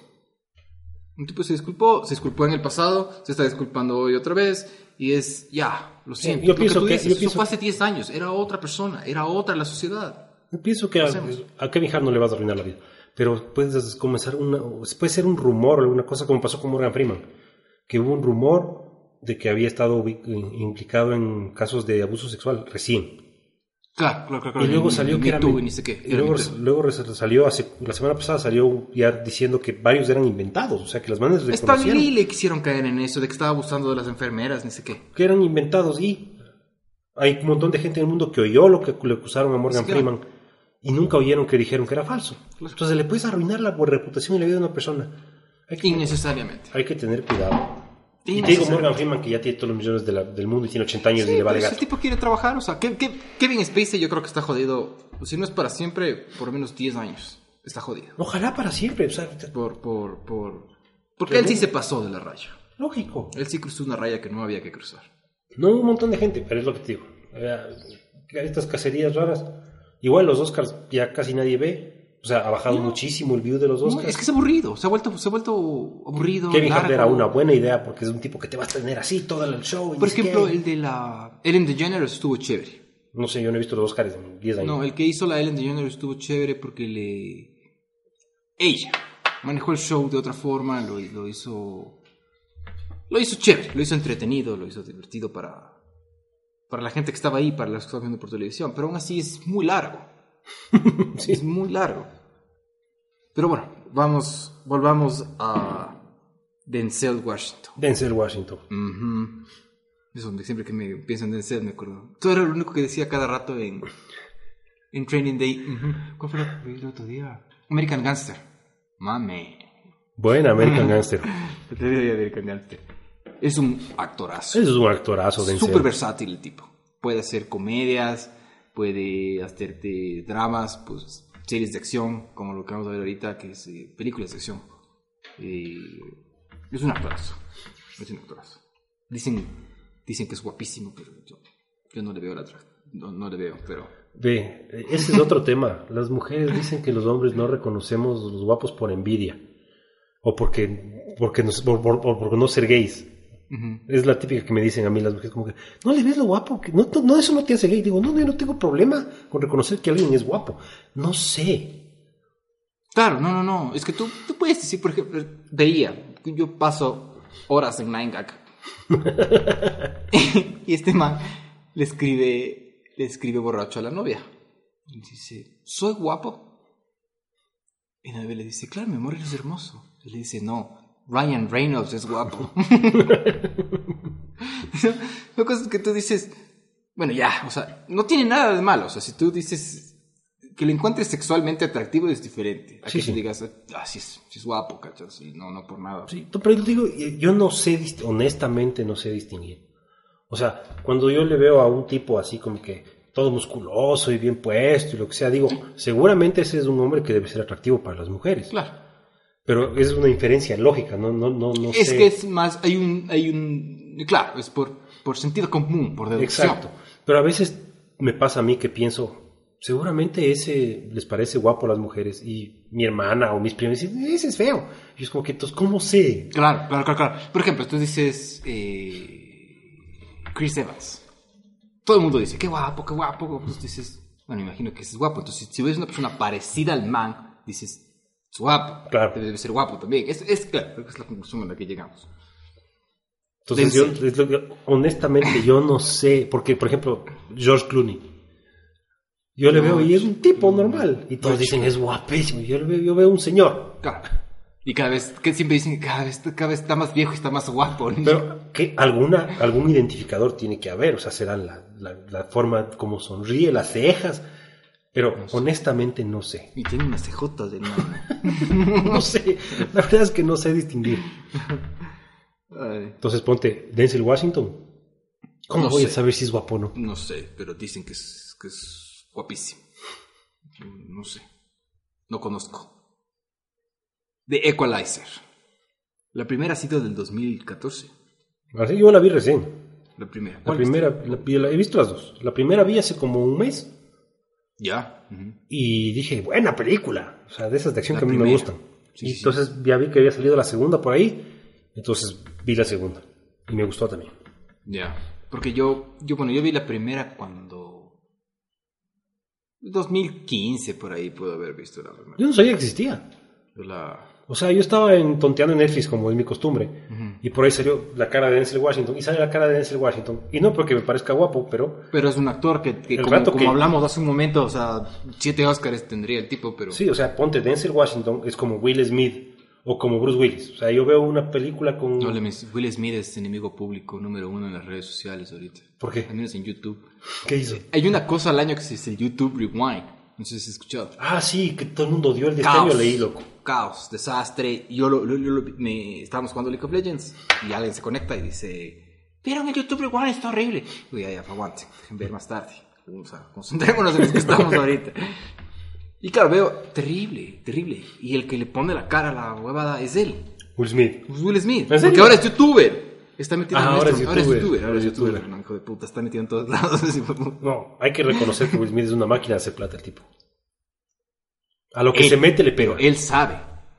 Un tipo se disculpó, se disculpó en el pasado, se está disculpando hoy otra vez y es ya, lo siento. yo Lo pienso tú que- yo eso pienso- fue hace 10 años, era otra persona, era otra la sociedad. Yo pienso que a, a Kevin Hart no le vas a arruinar la vida. Pero puedes comenzar una... Puede ser un rumor o alguna cosa como pasó con Morgan Freeman. Que hubo un rumor de que había estado implicado en casos de abuso sexual recién. Claro, claro, claro. Y luego salió que era... Y luego, salió hace... La semana pasada salió ya diciendo que varios eran inventados. O sea, que las manes Stan reconocieron Lee le quisieron caer en eso de que estaba abusando de las enfermeras, ni sé qué. que eran inventados y hay un montón de gente en el mundo que oyó lo que le acusaron a Morgan Sí, claro. Freeman y nunca oyeron que dijeron que era falso. Entonces le puedes arruinar la reputación y la vida de una persona. Hay que, Innecesariamente. hay que tener cuidado. Y te digo. Morgan Freeman que ya tiene todos los millones de la- del mundo y tiene 80 años Sí, y le vale gato. el tipo quiere trabajar, o sea, Ke- Ke- Kevin Spacey yo creo que está jodido, si no es para siempre, por lo menos 10 años. Está jodido. Ojalá para siempre. O sea, Por, por, por... Porque él sí se pasó de la raya. lógico. Él sí cruzó una raya que no había que cruzar. No un montón de gente, pero es lo que te digo. Estas cacerías raras. Igual los Oscars ya casi nadie ve. O sea, ha bajado muchísimo el view de los No, Oscars. es que es aburrido, se ha vuelto, se ha vuelto aburrido. Kevin Hart era una buena idea porque es un tipo que te va a tener así todo el show. y Por ejemplo, qué. el de la Ellen DeGeneres estuvo chévere. No sé, yo no he visto los Oscars en 10 años. No, el que hizo la Ellen DeGeneres estuvo chévere porque le... Ella manejó el show de otra forma, lo, lo hizo... Lo hizo chévere, lo hizo entretenido, lo hizo divertido para... Para la gente que estaba ahí, para los que estaban viendo por televisión. Pero aún así es muy largo. Sí. Es muy largo. Pero bueno, vamos, volvamos a Denzel Washington. Denzel Washington. Ujú. Es donde siempre que me pienso en Denzel me acuerdo. Todo era lo único que decía cada rato en, en Training Day. Ujú. ¿Cuál fue lo que vi el otro día? American Gangster. Mame. Buen American Gangster. El día American Gangster. Es un actorazo. Es un actorazo, Denzel. Súper versátil el tipo. Puede hacer comedias, puede hacerte dramas, pues series de acción, como lo que vamos a ver ahorita, que es eh, películas de acción. Eh, es un actorazo. Es un actorazo. Dicen, dicen que es guapísimo, pero yo, yo no le veo la no, no le veo, pero Ve, ese es otro tema. Las mujeres dicen que los hombres no reconocemos los guapos por envidia. O porque, porque, nos- por- por- por no ser gays. Es la típica que me dicen a mí las mujeres, como que, no le ves lo guapo, que no, no, eso no te hace gay. Digo, no, no, yo no tengo problema con reconocer que alguien es guapo. No sé. Claro, no, no, no. Es que tú, tú puedes decir, por ejemplo, veía, yo paso horas en 9gag. y este man le escribe, le escribe borracho a la novia. Y dice, ¿soy guapo? Y la novia le dice, claro, mi amor, eres hermoso. Y le dice, no, Ryan Reynolds es guapo. Son cosas que tú dices, bueno, ya, o sea, no tiene nada de malo. O sea, si tú dices que lo encuentres sexualmente atractivo es diferente. A Sí, que sí. tú digas, ah, sí es, sí es guapo, ¿cachas? No, no por nada. Sí, pero yo digo, yo no sé, honestamente no sé distinguir. O sea, cuando yo le veo a un tipo así como que todo musculoso y bien puesto y lo que sea, digo, seguramente ese es un hombre que debe ser atractivo para las mujeres. Claro. Pero es una inferencia lógica, no, no, no, no es sé. que es más, hay un, hay un, claro, es por, por sentido común, por deducción. Exacto. Pero a veces me pasa a mí que pienso, seguramente ese les parece guapo a las mujeres y mi hermana o mis primas dicen, ese es feo. Y es como que, entonces, ¿cómo sé? Claro, claro, claro, claro. Por ejemplo, tú dices eh, Chris Evans. Todo el mundo dice, qué guapo, qué guapo. Pues dices, bueno, imagino que es guapo. Entonces, si ves una persona parecida al man, dices, es guapo. Claro. Debe ser guapo también. Es, es claro, creo que es la conclusión a la que llegamos. Entonces, yo, es lo que- honestamente, yo no sé, porque, por ejemplo, George Clooney. Yo le veo y es un tipo normal. Y todos dicen, es guapísimo. Yo, le veo, yo veo un señor. Claro. Y cada vez, que siempre dicen cada vez, cada vez está más viejo y está más guapo. Pero que alguna, algún identificador tiene que haber. O sea, será la, la, la forma como sonríe, las cejas. Pero honestamente no sé. Y tiene unas cejotas del man. No sé. La verdad es que no sé distinguir. Entonces ponte Denzel Washington. ¿Cómo No voy a saber si es guapo o no? no sé, pero dicen que es, que es guapísimo. No sé. No conozco. The Equalizer. La primera ha sido del 2014. Así yo la vi recién. La primera. La ¿Cuál primera, la- yo la- he visto las dos. La primera vi hace como un mes Ya. y dije, buena película. O sea, de esas de acción La que a mí me gustan. Sí, y sí, sí. entonces ya vi que había salido la segunda por ahí. Entonces vi la segunda. Y me gustó también. Ya. Porque yo, yo, bueno, yo vi la primera cuando... 2015 por ahí puedo haber visto la primera. Yo no sabía que existía. La... O sea, yo estaba en, tonteando en Netflix como es mi costumbre. Y por ahí salió la cara de Denzel Washington. Y sale la cara de Denzel Washington. Y no porque me parezca guapo, pero Pero es un actor que, que El como, rato como que- hablamos hace un momento, o sea, siete Oscars tendría el tipo, pero... sí, o sea, ponte Denzel Washington es como Will Smith o como Bruce Willis. O sea, yo veo una película con... No Will Smith es enemigo público número uno en las redes sociales ahorita. ¿Por qué? Al menos en YouTube. ¿Qué hizo? Hay una cosa al año que se dice YouTube Rewind. No sé si has escuchado. Ah, sí, que todo el mundo dio el de este año, leí, loco. Caos, desastre. Yo lo, lo- lo- me, estábamos jugando League of Legends y alguien se conecta y dice, pero en el YouTube Rewind está horrible. Y ya, ya, aguante, dejen ver más tarde. O sea, concentrémonos en lo que estamos ahorita. Y claro, veo, terrible, terrible. Y el que le pone la cara a la huevada es él. Will Smith. Pues Will Smith. ¿En Porque serio? ahora es youtuber. Está metido Ah, en ahora es Ahora es youtuber. Ahora es youtuber. No, hijo de puta, está metido en todos lados. No, hay que reconocer que Will Smith es una máquina de hacer plata el tipo. A lo que Él- se mete le pega. Él sabe.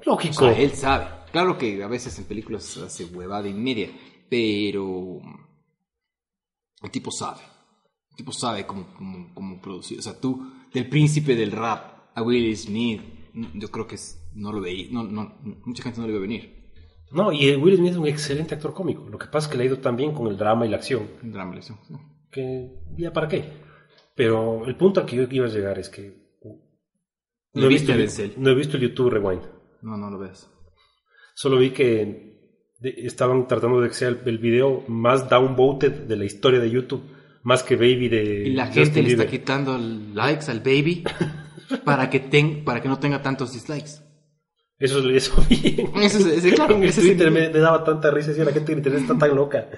O Lógico. sea, él sabe. Claro que a veces en películas hace huevada y media, pero el tipo sabe. El tipo sabe cómo, cómo, cómo producir. O sea, tú, del príncipe del rap a Will Smith, yo creo que no lo veía. No, no, mucha gente no lo iba a venir. No, y Will Smith es un excelente actor cómico. Lo que pasa es que le ha ido tan bien con el drama y la acción Un drama, lección. sí. que ya para qué. Pero el punto al que yo iba a llegar es que ¿Lo he visto, el- no he visto el YouTube Rewind. No, no lo ves. Solo vi que estaban tratando de que sea el, el video más downvoted de la historia de YouTube, más que Baby de Y la Justin gente le está quitando likes al baby para que, ten, para que no tenga tantos dislikes. Eso, eso vi. Eso es- ese, claro, ese es Twitter me, me daba tanta risa, decía la gente en internet está tan loca.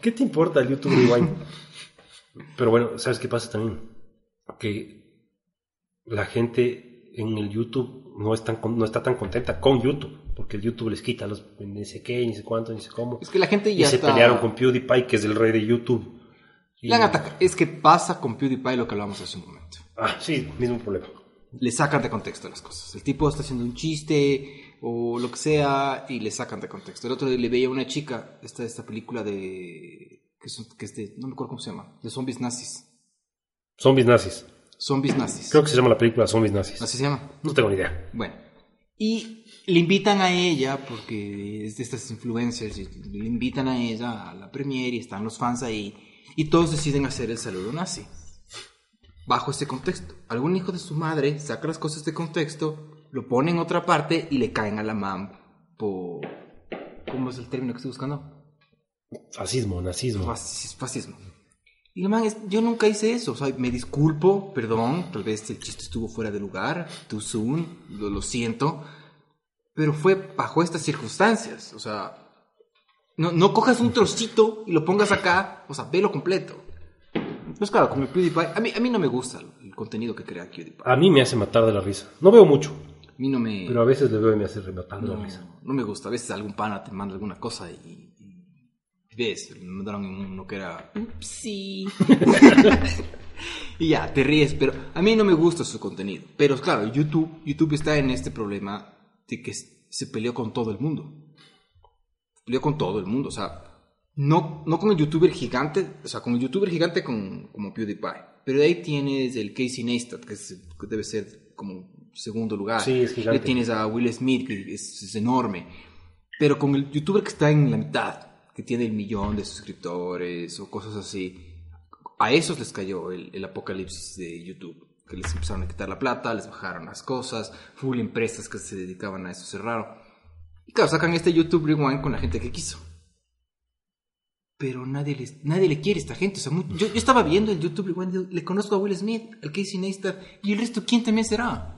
¿Qué te importa el YouTube Rewind? Pero bueno, ¿sabes qué pasa también? Que la gente en el YouTube no, es tan con- no está tan contenta con YouTube, porque el YouTube les quita los ni sé qué, ni sé cuánto, ni sé cómo. Es que la gente Y ya se está... pelearon con PewDiePie, que es el rey de YouTube. Y- han atacado. Es que pasa con PewDiePie lo que hablamos hace un momento. Ah, sí, mismo problema. Le sacan de contexto las cosas. El tipo está haciendo un chiste o lo que sea y le sacan de contexto. El otro día le veía a una chica, esta, esta película de... Que, son, que es de- no me acuerdo cómo se llama. De zombies nazis. Zombies nazis. Zombies nazis. Creo que se llama la película Zombies nazis. Así se llama. No tengo ni idea. Bueno, y le invitan a ella, porque es de estas influencers, y le invitan a ella a la premiere y están los fans ahí, y todos deciden hacer el saludo nazi. Bajo ese contexto. Algún hijo de su madre saca las cosas de contexto, lo pone en otra parte y le caen a la mam por... ¿Cómo es el término que estoy buscando? Fascismo, nazismo. Fascis- fascismo. Y man es, yo nunca hice eso, o sea, me disculpo, perdón, tal vez el chiste estuvo fuera de lugar, too soon, lo, lo siento, pero fue bajo estas circunstancias, o sea, no, no cojas un trocito y lo pongas acá, o sea, velo completo. Pues claro, con el PewDiePie, a mí, a mí no me gusta el, contenido que crea PewDiePie, A mí me hace matar de la risa. No veo mucho, a mí no me... pero a veces le veo y me hace rematar de la No, risa. no me gusta. A veces algún pana te manda alguna cosa y ves, me mandaron uno que era sí. y ya, te ríes, pero a mí no me gusta su contenido. Pero claro, YouTube, YouTube está en este problema de que se peleó con todo el mundo. Se peleó con todo el mundo, o sea, no, no con el youtuber gigante, o sea, con el youtuber gigante con, como PewDiePie. Pero de ahí tienes el Casey Neistat, que, es- que debe ser como segundo lugar. Sí, es gigante. Le tienes a Will Smith, que es, es enorme. Pero con el youtuber que está en la mitad, que tiene el millón de suscriptores o cosas así, a esos les cayó el, el apocalipsis de YouTube. Que les empezaron a quitar la plata, les bajaron las cosas, full empresas que se dedicaban a eso cerraron. Y claro, sacan este YouTube Rewind con la gente que quiso. Pero nadie, les, nadie le quiere a esta gente. O sea, mu- yo, yo estaba viendo el YouTube Rewind, le conozco a Will Smith, al Casey Neistat, y el resto, ¿quién también será?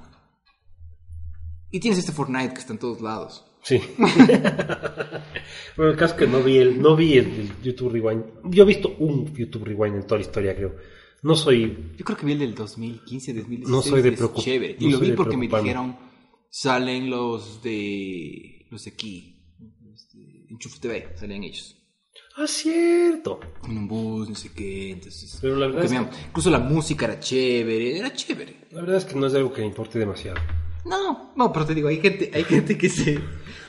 Y tienes este Fortnite que está en todos lados. Sí. bueno, el caso es que no vi el, no vi el, el YouTube Rewind. Yo he visto un YouTube Rewind en toda la historia, creo. No soy. Yo creo que vi el del 2015, 2016. No soy de es preocup- Chévere. Y no lo vi porque me dijeron, salen los de... los de aquí. este, Enchufe TV, salían ellos. Ah, cierto. En un bus, no sé qué, entonces... Pero la verdad es me- Incluso la música era chévere, era chévere. La verdad es que no es algo que me importe demasiado. No, no, pero te digo, hay gente, hay gente que se...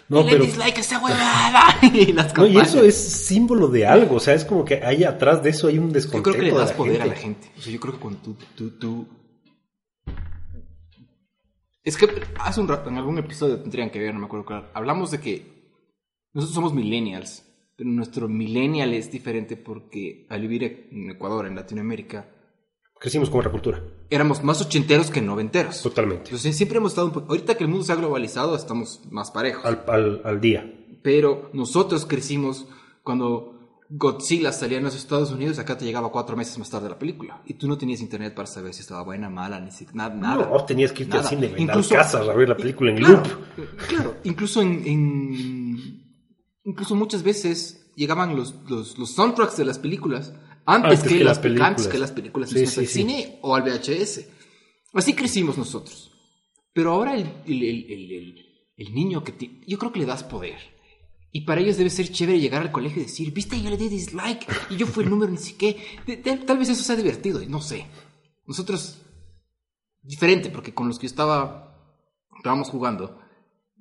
No, le pero- dislike a esa huevada. y las No, y eso es símbolo de algo. O sea, es como que ahí atrás de eso hay un Yo descontento. creo que le de das la poder a gente. la gente. O sea, yo creo que cuando tú, tú, tú... Es que hace un rato, en algún episodio tendrían que ver, no me acuerdo cuál, hablamos de que nosotros somos millennials, pero nuestro millennial es diferente porque al vivir en Ecuador, en Latinoamérica, Crecimos con cultura. éramos más ochenteros que noventeros. Totalmente. Entonces siempre hemos estado un. Ahorita que el mundo se ha globalizado, estamos más parejos. Al, al, al día. Pero nosotros crecimos cuando Godzilla salía en los Estados Unidos, acá te llegaba cuatro meses más tarde la película. Y tú no tenías internet para saber si estaba buena, mala, ni si, nada. nada. No, tenías que irte Nada. al cine, en Incluso- las casas, a ver la película en claro, loop. Claro, incluso en, en- Incluso muchas veces llegaban los, los, los soundtracks de las películas antes, que, las, películas. antes que las películas Sí, sí, al sí. cine o al VHS. Así crecimos nosotros. Pero ahora el, el, el, el- niño que... ti- yo creo que le das poder. Y para ellos debe ser chévere llegar al colegio y decir, viste, yo le di dislike y yo fui el número ni siquiera. Tal vez eso sea divertido, no sé. Nosotros, diferente, porque con los que yo estaba, estábamos jugando,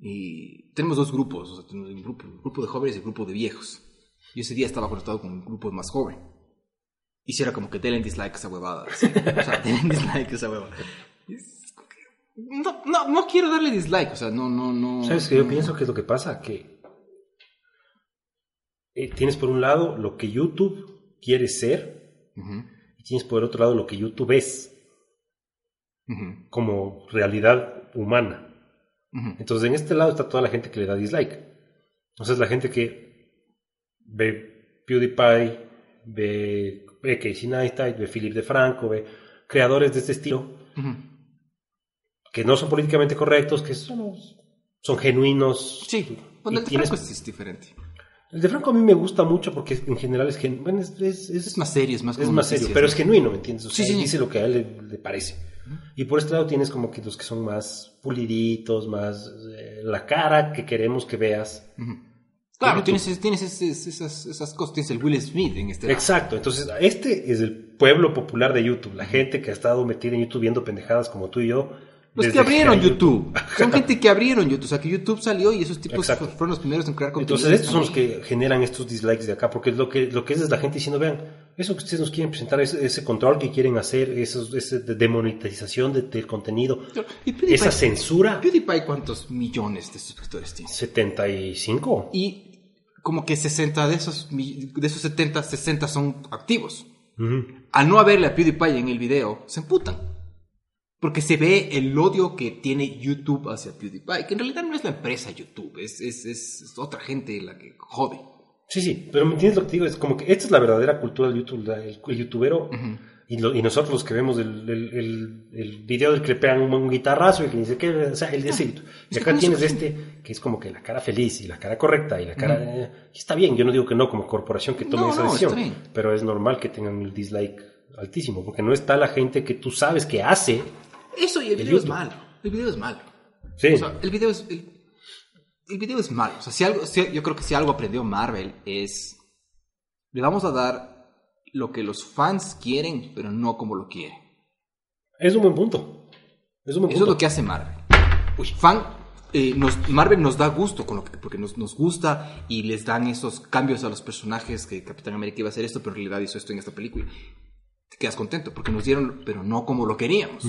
y tenemos dos grupos, o sea, tenemos un grupo, un grupo de jóvenes y un grupo de viejos. Yo ese día estaba conectado con un grupo más joven. Y si era como que denle dislike a esa huevada. O sea, denle dislike a esa huevada. No, no, no quiero darle dislike, o sea, no, no, no. ¿Sabes qué? Yo pienso que es lo que pasa, que eh, tienes por un lado lo que YouTube quiere ser y tienes por el otro lado lo que YouTube es como realidad humana. Entonces, en este lado está toda la gente que le da dislike. Entonces, la gente que ve PewDiePie, ve, ve Casey Neistat, ve Philip DeFranco, ve creadores de este estilo que no son políticamente correctos, que son, son genuinos. Sí, bueno, Y el de tienes- Franco es, diferente. El de Franco a mí me gusta mucho porque en general es, gen- bueno, es, es- es- Es más serio, es más es más serio, pero es genuino, ¿me entiendes? O Sí, sea, sí, dice lo que a él le, le parece. Y por este lado tienes como que los que son más puliditos, más eh, la cara que queremos que veas. Ujú. Claro, tienes, tienes esas, esas, cosas. Tienes el Will Smith en este lado. Exacto, entonces este es el pueblo popular de YouTube, la gente que ha estado metida en YouTube viendo pendejadas como tú y yo. Los que abrieron YouTube. Son gente que abrieron YouTube. O sea, que YouTube salió y esos tipos Exacto. fueron los primeros en crear contenido. Entonces estos son los que generan estos dislikes de acá, porque lo que, lo que es es la gente diciendo, vean, eso que ustedes nos quieren presentar, ese, ese control que quieren hacer, esos, de demonetización de- del contenido, ¿Y PewDiePie, esa censura, PewDiePie cuántos millones de suscriptores tiene? 75. Y como que 60 de esos, de esos 70, 60 son activos. Ujú. Al no haberle a PewDiePie en el video, se emputan. Porque se ve el odio que tiene YouTube hacia PewDiePie, que en realidad no es la empresa YouTube, es, es, es- es otra gente la que jode. Sí, sí, pero me entiendes lo que digo, es como que esta es la verdadera cultura del YouTube, el, el youtubero y, lo- y nosotros los que vemos el, el, el- el video del que le pegan un, un guitarrazo y que dice que, o sea, el de Y Es acá tienes este que es como que la cara feliz y la cara correcta y la cara... eh, y está bien, yo no digo que no como corporación que tome No, esa no, decisión, pero es normal que tengan el dislike altísimo, porque no está la gente que tú sabes que hace... Eso y el video es YouTube. malo. El video es malo. Sí, O sea, el video es. El, el video es malo. O sea, si algo, si- yo creo que si algo aprendió Marvel es. Le vamos a dar lo que los fans quieren, pero no como lo quieren. es un buen punto. Es un buen Eso es lo que hace Marvel. Fan, eh, nos- Marvel nos da gusto con lo que, porque nos, nos gusta y les dan esos cambios a los personajes que Capitán América iba a hacer esto, pero en realidad hizo esto en esta película. te quedas contento porque nos dieron, pero no como lo queríamos.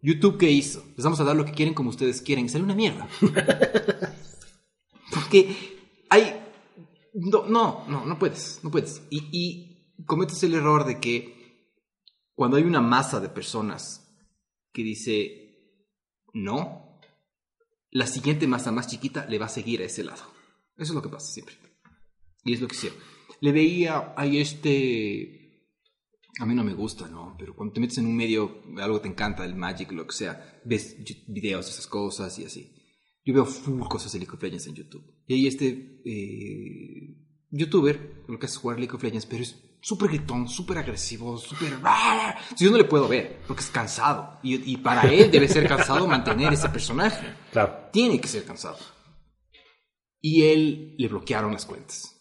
YouTube, ¿qué hizo? Les vamos a dar lo que quieren como ustedes quieren. Y sale una mierda. Porque hay... No, no, no, no puedes, no puedes. Y, y cometes el error de que cuando hay una masa de personas que dice no, la siguiente masa más chiquita le va a seguir a ese lado. Eso es lo que pasa siempre. Y es lo que hicieron. Le veía, hay este... A mí no me gusta, ¿no? Pero cuando te metes en un medio, algo te encanta, el Magic, lo que sea, ves videos de esas cosas y así. Yo veo full cosas de League of Legends en YouTube. Y hay este eh, youtuber, lo que hace es jugar League of Legends, pero es súper gritón, súper agresivo, súper... Yo no le puedo ver, porque es cansado. Y, y para él debe ser cansado mantener ese personaje. Claro. Tiene que ser cansado. Y él le bloquearon las cuentas.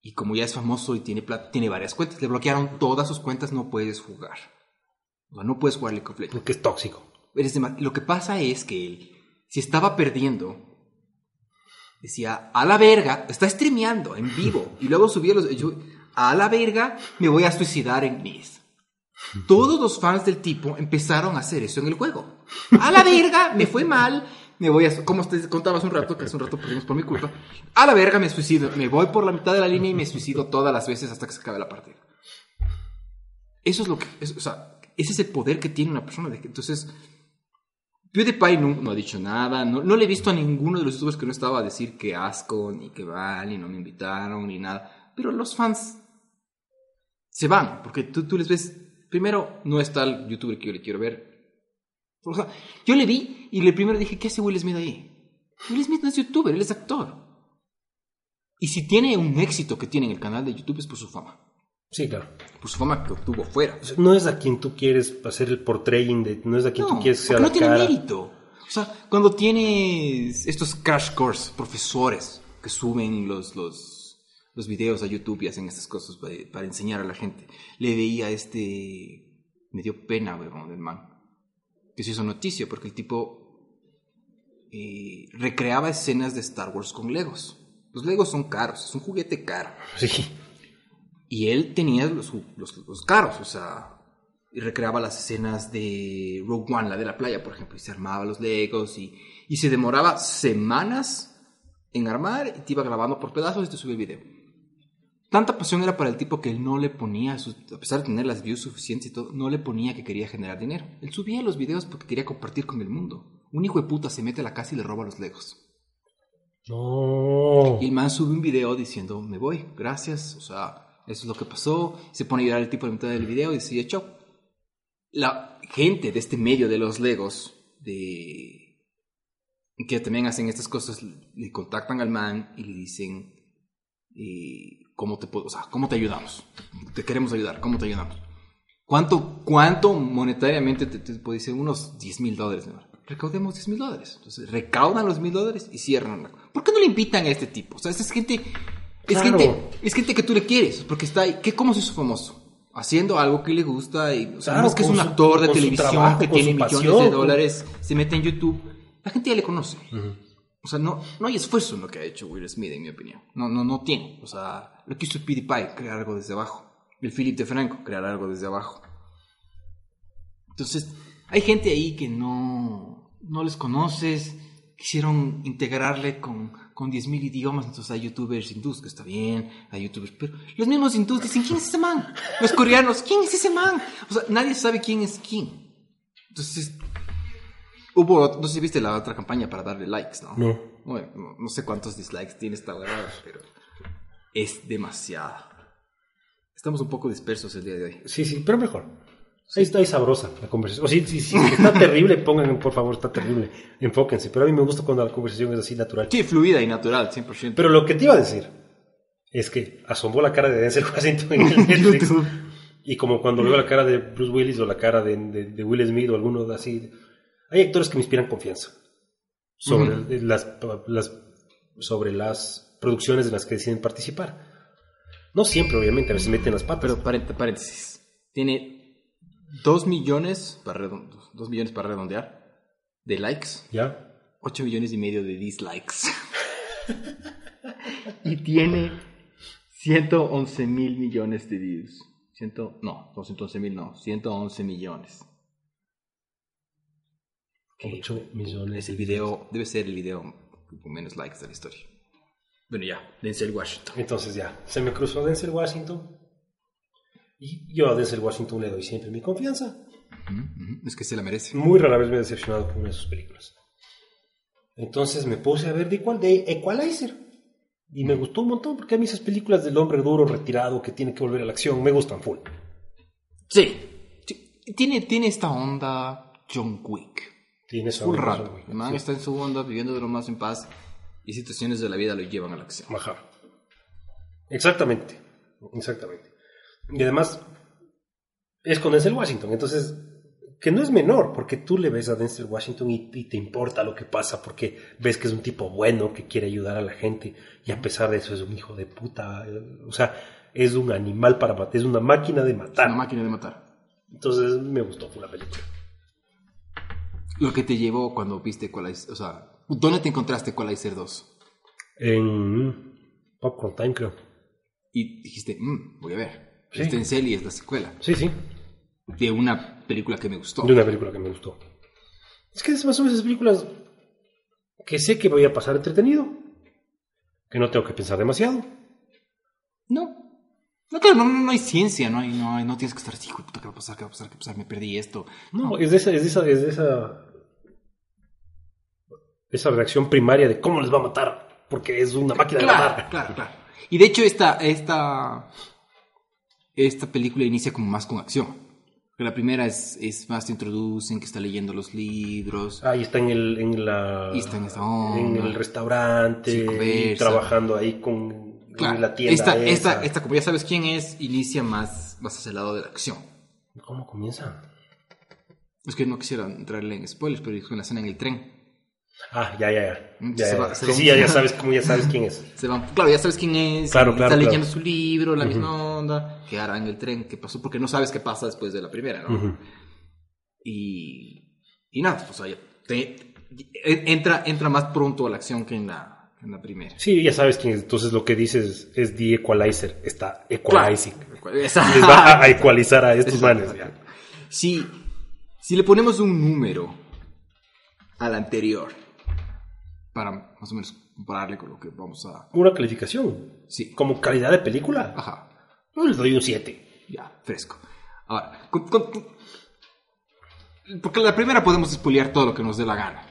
Y como ya es famoso y tiene, plata, tiene varias cuentas, le bloquearon todas sus cuentas, no puedes jugar. O sea, no puedes jugar League of Legends. Porque es tóxico. Eres Lo que pasa es que él, si estaba perdiendo, decía, a la verga, está streameando en vivo. Y luego subía los... yo, a la verga, me voy a suicidar en mis. Todos los fans del tipo empezaron a hacer eso en el juego. A la verga, me fue mal, me voy a... Como te contaba hace un rato, que hace un rato perdimos por mi culpa. A la verga, me suicido. Me voy por la mitad de la línea y me suicido todas las veces hasta que se acabe la partida. Eso es lo que... es- o sea, ese es el poder que tiene una persona. De entonces, PewDiePie no, no ha dicho nada. No, no le he visto a ninguno de los youtubers que no estaba a decir que asco, ni que vale, no me invitaron, ni nada. Pero los fans se van, porque tú, tú les ves. Primero, no está el youtuber que yo le quiero ver. O sea, yo le vi y le primero dije, ¿qué hace Will Smith ahí? Will Smith no es youtuber, él es actor. Y si tiene un éxito que tiene en el canal de YouTube es por su fama. Sí, claro. Por su fama que obtuvo fuera. No es a quien tú quieres hacer el portraying de. No es a quien tú quieres que sea la no tiene cara. mérito. O sea, cuando tienes estos crash course, profesores que suben los, los, los videos a YouTube y hacen estas cosas para, para enseñar a la gente, le veía este... Me dio pena, weón, del man. Que se hizo noticia porque el tipo eh, recreaba escenas de Star Wars con Legos. Los Legos son caros, es un juguete caro. Sí. Y él tenía los, los, los caros, o sea, y recreaba las escenas de Rogue One, la de la playa, por ejemplo, y se armaba los Legos y, y se demoraba semanas en armar y te iba grabando por pedazos y te subía el video. Tanta pasión era para el tipo que él no le ponía, a pesar de tener las views suficientes y todo, no le ponía que quería generar dinero. Él subía los videos porque quería compartir con el mundo. Un hijo de puta se mete a la casa y le roba los Legos. No. Y el man sube un video diciendo, me voy, gracias, o sea, eso es lo que pasó. Se pone a llorar el tipo la mitad del video y decide, chau. La gente de este medio de los Legos, de que también hacen estas cosas, le contactan al man y le dicen, eh, ¿cómo te puedo, o sea, cómo te ayudamos? Te queremos ayudar, ¿cómo te ayudamos? ¿Cuánto, cuánto monetariamente te, te puede decir? Unos 10 mil dólares. ¿no? Recaudemos 10 mil dólares. Entonces, recaudan los mil dólares y cierran. la- ¿Por qué no le invitan a este tipo? O sea, es gente, es Claro. gente, es gente que tú le quieres, porque está ahí. ¿Qué, ¿Cómo se hizo famoso? Haciendo algo que le gusta y, o sea, Claro, no es que es un su- actor de su televisión trabajo, que tiene millones pasión, de dólares, se mete en YouTube. La gente ya le conoce. Ujú. O sea, no, no hay esfuerzo en lo que ha hecho Will Smith, en mi opinión. No, no, no tiene. O sea, lo que hizo PewDiePie, crear algo desde abajo. El Philip de Franco, crear algo desde abajo. Entonces, hay gente ahí que no, no les conoces, quisieron integrarle con, con 10.000 idiomas, entonces hay youtubers hindús, que está bien, hay youtubers, pero los mismos hindús dicen, ¿quién es ese man? Los coreanos, ¿quién es ese man? O sea, nadie sabe quién es quién. Entonces, hubo, no sé si viste la otra campaña para darle likes, ¿no? No. Bueno, no, no sé cuántos dislikes tiene esta huevada, pero es demasiado. Estamos un poco dispersos el día de hoy. Sí, sí, pero mejor. Ahí está ahí sabrosa la conversación. O sí, sí, sí. Está terrible, pongan, por favor, está terrible. Enfóquense. Pero a mí me gusta cuando la conversación es así natural. Sí, fluida y natural, 100%. Pero lo que te iba a decir es que asomó la cara de Denzel Washington en el Netflix. Y como cuando veo la cara de Bruce Willis o la cara de, de- de Will Smith o alguno de así. Hay actores que me inspiran confianza sobre, Ujú. las, las, sobre las producciones en las que deciden participar. No siempre, obviamente, a veces meten las patas. Pero paréntesis. Tiene 2 millones para, dos millones para redondear de likes, ¿Ya? 8 millones y medio de dislikes. y tiene 111 mil millones de views. Ciento, no, 211 mil no, 111 millones. 8 millones. Ese video debe ser el video con menos likes de la historia. Bueno, ya, Denzel Washington. Entonces ya, se me cruzó Denzel Washington. Y yo a Denzel Washington le doy siempre mi confianza. Es que se la merece. Muy rara vez me he decepcionado con una de sus películas. Entonces me puse a ver de igual de Equalizer. Y me gustó un montón porque a mí esas películas del hombre duro retirado que tiene que volver a la acción me gustan full. Sí. sí. Tiene, tiene esta onda John Wick. Tiene Full onda, rato. El man Sí. está en su onda, viviendo de lo más en paz. Y situaciones de la vida lo llevan a la acción. Ajá. Exactamente. Exactamente. Y además es con Denzel Washington. Entonces, que no es menor, porque tú le ves a Denzel Washington y, y te importa lo que pasa, porque ves que es un tipo bueno, que quiere ayudar a la gente, y a pesar de eso es un hijo de puta. O sea, es un animal para matar, es una máquina de Una matar. máquina de matar. Entonces, me gustó la película. Lo que te llevó cuando viste Equalizer. O sea, ¿dónde te encontraste Equalizer 2? En Popcorn Time, creo. Y dijiste, "Mm, voy a ver. Sí. Este en Celi es la secuela Sí, sí. de una película que me gustó. De una película que me gustó. Es que es más o menos esas películas que sé que voy a pasar entretenido, que no tengo que pensar demasiado. No. No, claro, no, no, no hay ciencia, no, hay, no, no tienes que estar así, "Hijo de puta, ¿qué va a pasar? ¿Qué va a pasar? ¿Qué va a pasar? Me perdí esto. No, es de esa, es de esa, es de esa, esa reacción primaria de cómo les va a matar, porque es una máquina de Claro, matar. claro, claro. Y de hecho esta, esta, esta película inicia como más con acción. Porque la primera es, es más te introducen que está leyendo los libros. Ahí está en el, en la, Y está en esa onda. en el restaurante, y trabajando ahí con Claro, la tienda esta, esa. esta, esta, como ya sabes quién es, inicia más, más hacia el lado de la acción. ¿Cómo comienza? Es que no quisiera entrarle en spoilers, pero dijo en la escena en el tren. Ah, ya, ya, ya. Mm, Ya, se ya. va- se Sí, va- sí, ya, ya sabes, cómo ya sabes quién es. Se van, claro, ya sabes quién es, Claro, claro, está claro. leyendo su libro, la misma onda, que hará en el tren, qué pasó, porque no sabes qué pasa después de la primera, ¿no? Y, y nada, pues, o sea, te- entra, entra más pronto a la acción que en la, en la primera. Sí, ya sabes quién es. Entonces lo que dices es The Equalizer. Está equalizing. Les va a, ecualizar a estos manes. Si, si le ponemos un número al anterior, para más o menos compararle con lo que vamos a... Una calificación. Sí, Como calidad de película. ajá, Yo les doy un 7. ya, fresco. Ahora, con- con- porque la primera podemos spoilear todo lo que nos dé la gana.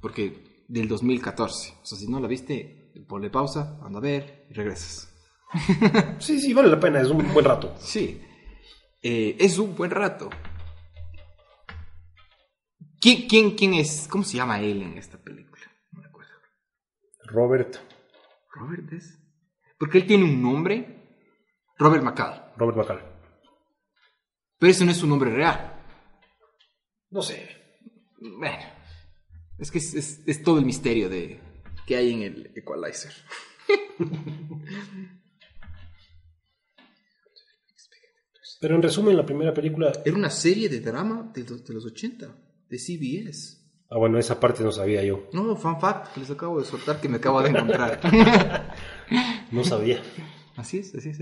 Porque del 2014. O sea, si no la viste, ponle pausa, anda a ver y regresas. Sí, sí, vale la pena. Es un buen rato. Sí. Eh, es un buen rato. ¿Quién, quién, ¿Quién es? ¿Cómo se llama él en esta película? Robert. ¿Robert es? Porque él tiene un nombre. Robert McCall. Robert McCall. Pero ese no es su nombre real. No sé. Bueno. Es que es, es- es todo el misterio de que hay en el Equalizer. Pero en resumen, la primera película. Era una serie de drama de los, de los 80, de CBS. Ah, bueno, esa parte no sabía yo. No, fan fact que les acabo de soltar que me acabo de encontrar. No sabía. así es, así es.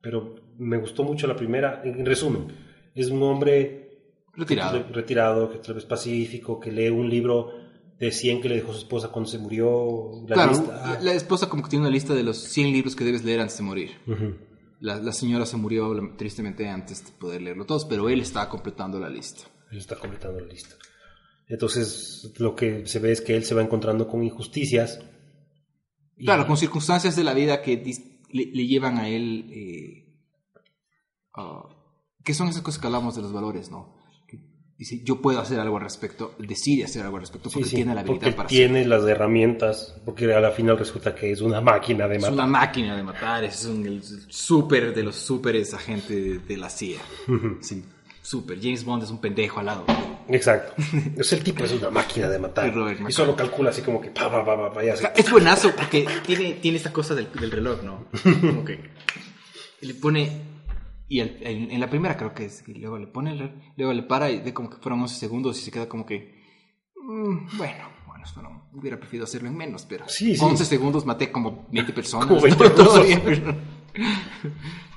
Pero me gustó mucho la primera. En resumen, es un hombre Retirado. re- retirado, que tal vez pacífico, que lee un libro de 100 que le dejó su esposa cuando se murió. La claro, lista. La, esposa como que tiene una lista de los 100 libros que debes leer antes de morir. La, la señora se murió tristemente antes de poder leerlo todos, pero él está completando la lista. Él está completando la lista. Entonces, lo que se ve es que él se va encontrando con injusticias. Y- Claro, con circunstancias de la vida que le, le llevan a él... eh, que son esas cosas que hablamos de los valores, ¿no? Que dice, yo puedo hacer algo al respecto, decide hacer algo al respecto Sí, porque sí, tiene la habilidad porque para tiene las herramientas, porque a la final resulta que es una máquina de Es matar. una máquina de matar, es un, el súper de los súperes agente de, de la CIA. Sí, súper. James Bond es un pendejo al lado. Exacto. Es el tipo, es una máquina de matar. Y solo calcula así como que pa, pa, pa, pa, y Es buenazo porque tiene, tiene esta cosa del, del reloj, ¿no? Como que le pone... Y el- en, en la primera creo que es, que luego le pone el reloj, luego le para y ve como que fueron 11 segundos y se queda como que... mm, bueno, bueno, hubiera preferido hacerlo en menos, pero... Sí, sí. 11 segundos maté como 20 personas. Como 20 Todo personas. bien, pero-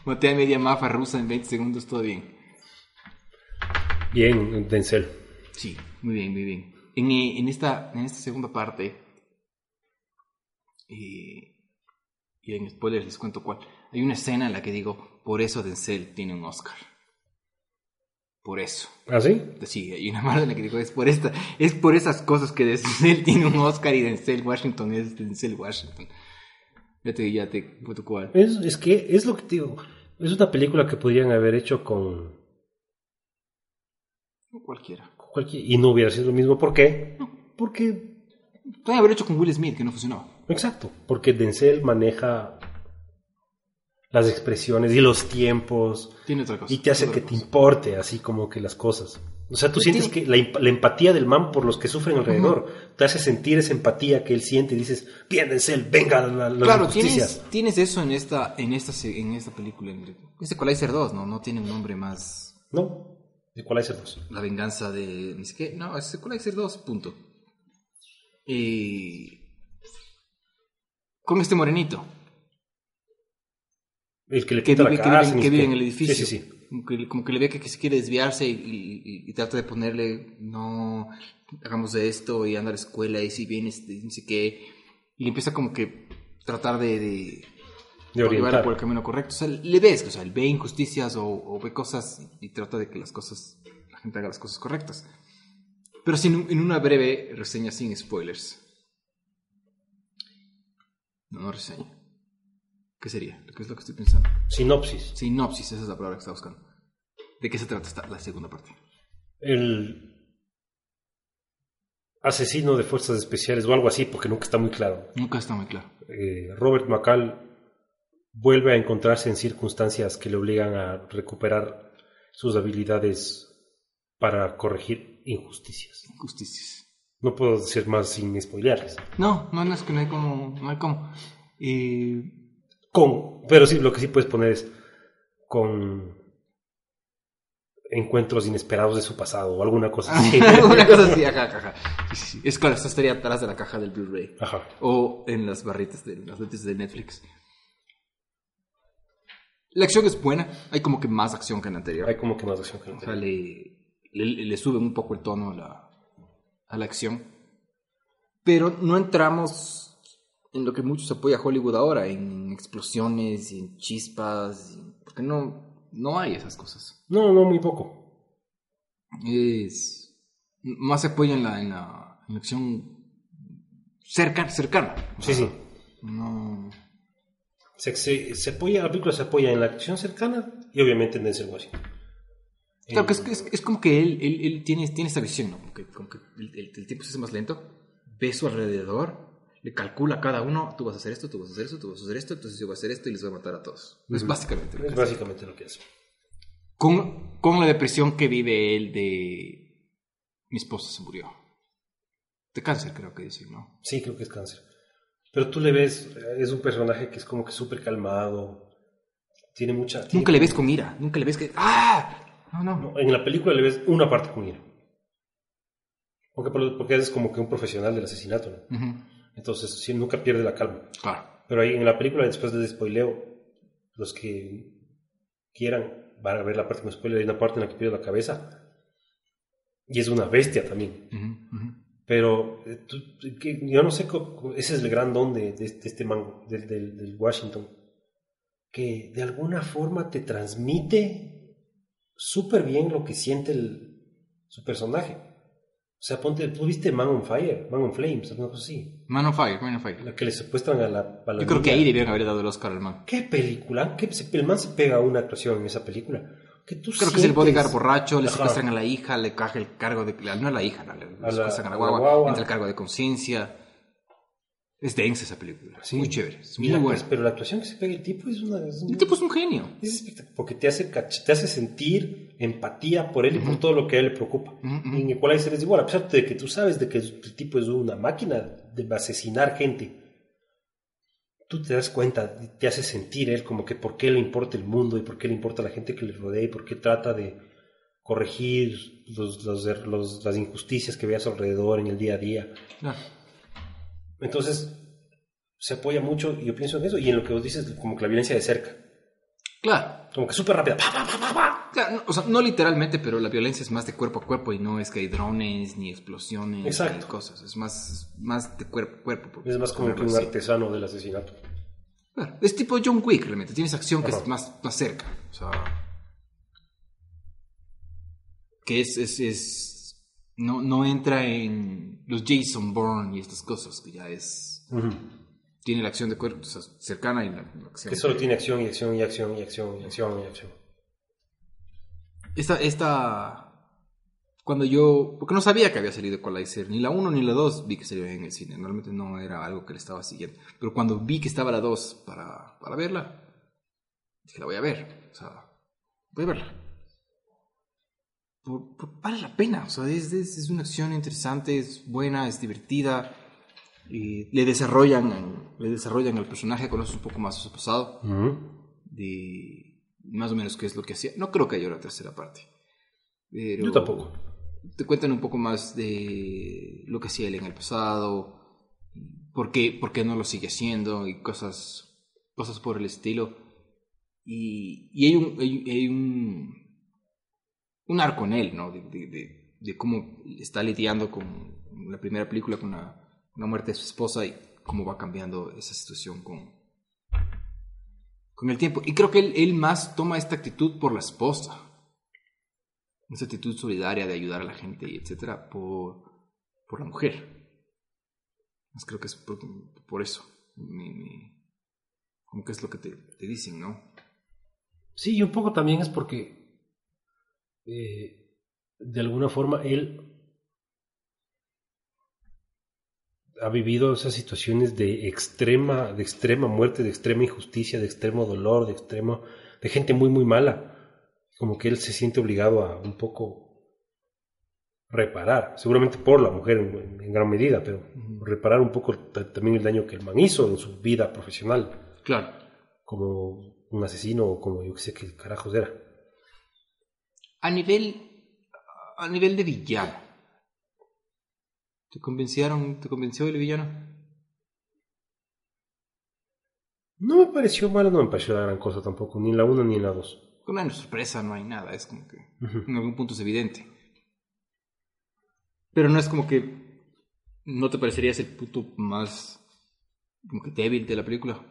Maté a media mafa rusa en 20 segundos, todo bien. Bien, Denzel. Sí, muy bien, muy bien. En, eh, en esta, en esta segunda parte, eh, y en spoilers les cuento cuál, hay una escena en la que digo, por eso Denzel tiene un Oscar. Por eso. ¿Ah, sí? Sí, hay una parte en la que digo, es por, esta, es por esas cosas que Denzel tiene un Oscar y Denzel Washington es Denzel Washington. Ya te, ya te, puto cuál. Es, es que es lo que te digo. Es una película que podrían haber hecho con Cualquiera. cualquier y no hubiera sido lo mismo. ¿Por qué? Porque Pueden haber hecho con Will Smith, que no funcionó. Exacto, porque Denzel maneja las expresiones y los tiempos Tiene otra cosa. y te hace que te importe así como que las cosas. O sea, tú sientes tiene- que la, la empatía del man por los que sufren alrededor te hace sentir esa empatía que él siente y dices, bien Denzel, venga la, las Claro, tienes, tienes eso en esta, en esta, en esta película. en- Es Equalizer 2, ¿no? No tiene un nombre más. ¿No? Equalizer 2. La venganza de. Ni siquiera. No, es Equalizer 2, punto. Y. Con este morenito. El que le quita la que y que vive en el edificio. Sí, sí, sí. Como que, le ve que, se quiere desviarse y, y- y trata de ponerle, no, hagamos de esto y anda a la escuela y si vienes, y no sé qué. Y empieza como que tratar de, de, De llevarlo orientar. por el camino correcto. O sea, le ves, o sea, él ve injusticias o, o ve cosas y, trata de que las cosas, la gente haga las cosas correctas. Pero sin, en una breve reseña sin spoilers. No, no reseña. ¿Qué sería? ¿Qué es lo que estoy pensando? Sinopsis. Sinopsis, esa es la palabra que estaba buscando. ¿De qué se trata esta, la segunda parte? El asesino de fuerzas especiales o algo así, porque nunca está muy claro. Nunca está muy claro. eh, Robert McCall vuelve a encontrarse en circunstancias que le obligan a recuperar sus habilidades para corregir injusticias. Injusticias. No puedo decir más sin spoilearles. No, no, no es que no hay como. No hay como. Eh, Con, pero sí, lo que sí puedes poner es con encuentros inesperados de su pasado o alguna cosa así. Una cosa así, ajá, ajá. Es esto estaría atrás de la caja del Blu-ray. Ajá. O en las barritas de las de Netflix. La acción es buena. Hay como que más acción que en la anterior. Hay como que más acción que O sea, le, le, le suben un poco el tono a la, a la acción. Pero no entramos en lo que mucho se apoya a Hollywood ahora, en explosiones, y en chispas, porque no, no hay esas cosas. No, no, muy poco. Es más se apoya en la, en la, en la acción cerca, cercana. O Sí, sí. No, Se, se, se apoya, la película se apoya en la acción cercana y obviamente en Denzel Washington. Claro, que es, es, es como que él, él, él tiene, tiene esta visión, ¿no? Como que, como que el, el- el tiempo se hace más lento, ve su alrededor, le calcula a cada uno, tú vas a hacer esto, tú vas a hacer esto, tú vas a hacer esto, entonces yo voy a hacer esto y les voy a matar a todos. Es Ujú. básicamente lo que Es hace. básicamente lo que hace. Con, con la depresión que vive él de... Mi esposa se murió. De cáncer, creo que decir, ¿no? Sí, creo que es cáncer. Pero tú le ves, es un personaje que es como que súper calmado. Tiene mucha. tiene- Nunca le ves con ira, nunca le ves que... ¡Ah! No, no. No, en la película le ves una parte con ira. Porque, por- porque es como que un profesional del asesinato, ¿no? Entonces, sí, nunca pierde la calma. Claro. Pero ahí en la película, después del spoileo, los que quieran van a ver la parte con spoiler. Hay una parte en la que pierde la cabeza. Y es una bestia también. Ujú. Pero eh, tú- que- yo no sé, ese es el gran don de, de este, mango, del, del- del Washington, que de alguna forma te transmite súper bien lo que siente el, su personaje. O sea, ponte, tú viste Man on Fire, Man on Flames, alguna cosa así, Man on Fire, Man on Fire. la que le secuestran a la, a la Yo creo que ahí debieron haber dado el Oscar al man. ¿Qué película? ¿Qué, se- el man se pega a una actuación en esa película. Que tú Creo que es el sientes- bodyguard borracho, le Ajá. secuestran a la hija, le caje el cargo de... No a la hija, no, le secuestran a la a la guagua, guagua. entra el cargo de conciencia. Es densa esa película, Sí. muy chévere, es muy Mira, buena. pues, pero la actuación que se pega el tipo es una... es El tipo es un genio. Es espectacular, porque te hace, te hace sentir empatía por él y por todo lo que a él le preocupa. Y en Equalizer es igual, a pesar de que tú sabes de que el tipo es una máquina de asesinar gente, tú te das cuenta, te hace sentir él como que por qué le importa el mundo y por qué le importa la gente que le rodea y por qué trata de corregir los- los er- los- las injusticias que ve a su alrededor en el día a día. Entonces, se apoya mucho, y yo pienso en eso, y en lo que vos dices, como que la violencia de cerca. Claro. Como que súper rápida. Pa, pa, pa, pa, pa. Claro, no, o sea, no literalmente, pero la violencia es más de cuerpo a cuerpo y no es que hay drones ni explosiones Exacto. ni cosas. Es más, más de cuerpo a cuerpo. Es más como que un artesano del asesinato. Claro, Es tipo John Wick, realmente. Tienes acción que Ajá. es más, más cerca. O sea. Que es. es, es- no, no entra en los Jason Bourne y estas cosas, que ya es. Tiene la acción de cuerpo o sea, cercana y la, acción. Que solo tiene acción y acción y acción y acción y acción y acción. Esta, esta. Cuando yo. Porque no sabía que había salido Equalizer. Ni la 1 ni la 2 vi que salió en el cine. Normalmente no era algo que le estaba siguiendo. Pero cuando vi que estaba la 2 para, para verla. Dije, la voy a ver. O sea, voy a verla. Por- por- vale la pena. O sea, es, es, es una acción interesante, es buena, es divertida. Y le desarrollan, le desarrollan el personaje, conoces un poco más su pasado Ujú. de más o menos qué es lo que hacía. No creo que haya una tercera parte. Pero Yo tampoco. Te cuentan un poco más de lo que hacía él en el pasado, por qué, por qué no lo sigue haciendo y cosas, cosas por el estilo. Y, y hay, un, hay, hay un, un arco en él, ¿no? De, de- de- de cómo está lidiando con la primera película, con la, la muerte de su esposa y cómo va cambiando esa situación con, con el tiempo. Y creo que él, más toma esta actitud por la esposa. Esa actitud solidaria de ayudar a la gente y etcétera por, por la mujer. Creo que es por, por eso. Me- como que es lo que te, te dicen, ¿no? Sí, y un poco también es porque eh, de alguna forma él ha vivido esas situaciones de extrema, de extrema muerte, de extrema injusticia, de extremo dolor, de extremo, de gente muy muy mala. Como que él se siente obligado a un poco reparar, seguramente por la mujer en, en gran medida, pero reparar un poco ta- también el daño que el man hizo en su vida profesional Claro. como un asesino o como yo que sé qué carajos era. A nivel, a nivel de villano. ¿Te convencieron, te convenció el villano? No me pareció malo, no me pareció la gran cosa tampoco, ni en la 1 ni en la 2. Con una sorpresa no hay nada, es como que en algún punto es evidente. Pero no es como que no te parecerías el puto más como que débil de la película.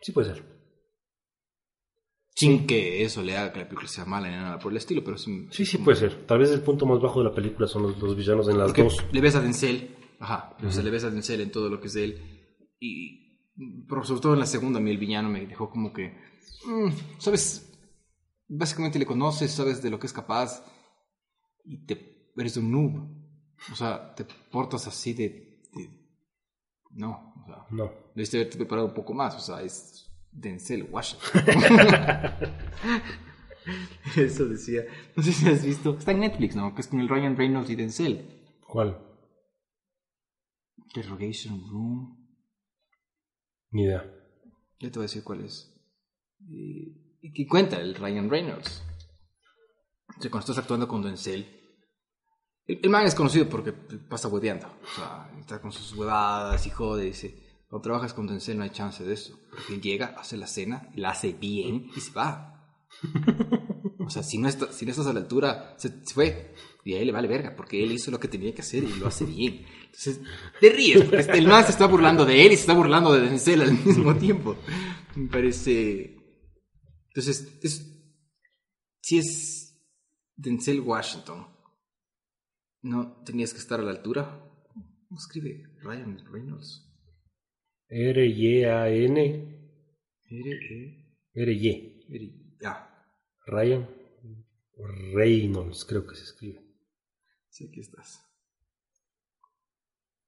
Sí puede ser. Sin que eso le haga que la película sea mala ni nada por el estilo, pero sí. Sí, sí puede ser. Tal vez el punto más bajo de la película son los, los villanos en las Porque dos. le ves a Denzel, ajá, o sea, le ves a Denzel en todo lo que es de él. Y, pero sobre todo en la segunda, a mí el villano me dejó como que, mm, ¿sabes? Básicamente le conoces, sabes de lo que es capaz y te eres un noob. O sea, te portas así de... de- no, o sea, No. debiste haberte preparado un poco más, o sea, es Denzel Washington. Eso decía. No sé si has visto. Está en Netflix, ¿no? Que es con el Ryan Reynolds y Denzel. ¿Cuál? Interrogation Room. Ni idea. Ya te voy a decir cuál es. Y, y que cuenta el Ryan Reynolds. O sea, cuando estás actuando con Denzel. El, el man es conocido porque pasa hueveando. O sea, está con sus huevadas y jode. Dice, cuando trabajas con Denzel no hay chance de eso. Porque él llega, hace la cena, la hace bien y se va. O sea, si no, está- si no estás a la altura, se, se fue. Y a él le vale verga, porque él hizo lo que tenía que hacer y lo hace bien. Entonces, te ríes, porque este- el man se está burlando de él y se está burlando de Denzel al mismo tiempo. Me parece... Entonces, es, si es Denzel Washington, no tenías que estar a la altura. ¿Cómo escribe Ryan Reynolds? R-Y-A-N. R, E, R-Y. R, Ryan Reynolds, creo que se escribe. sí, aquí estás.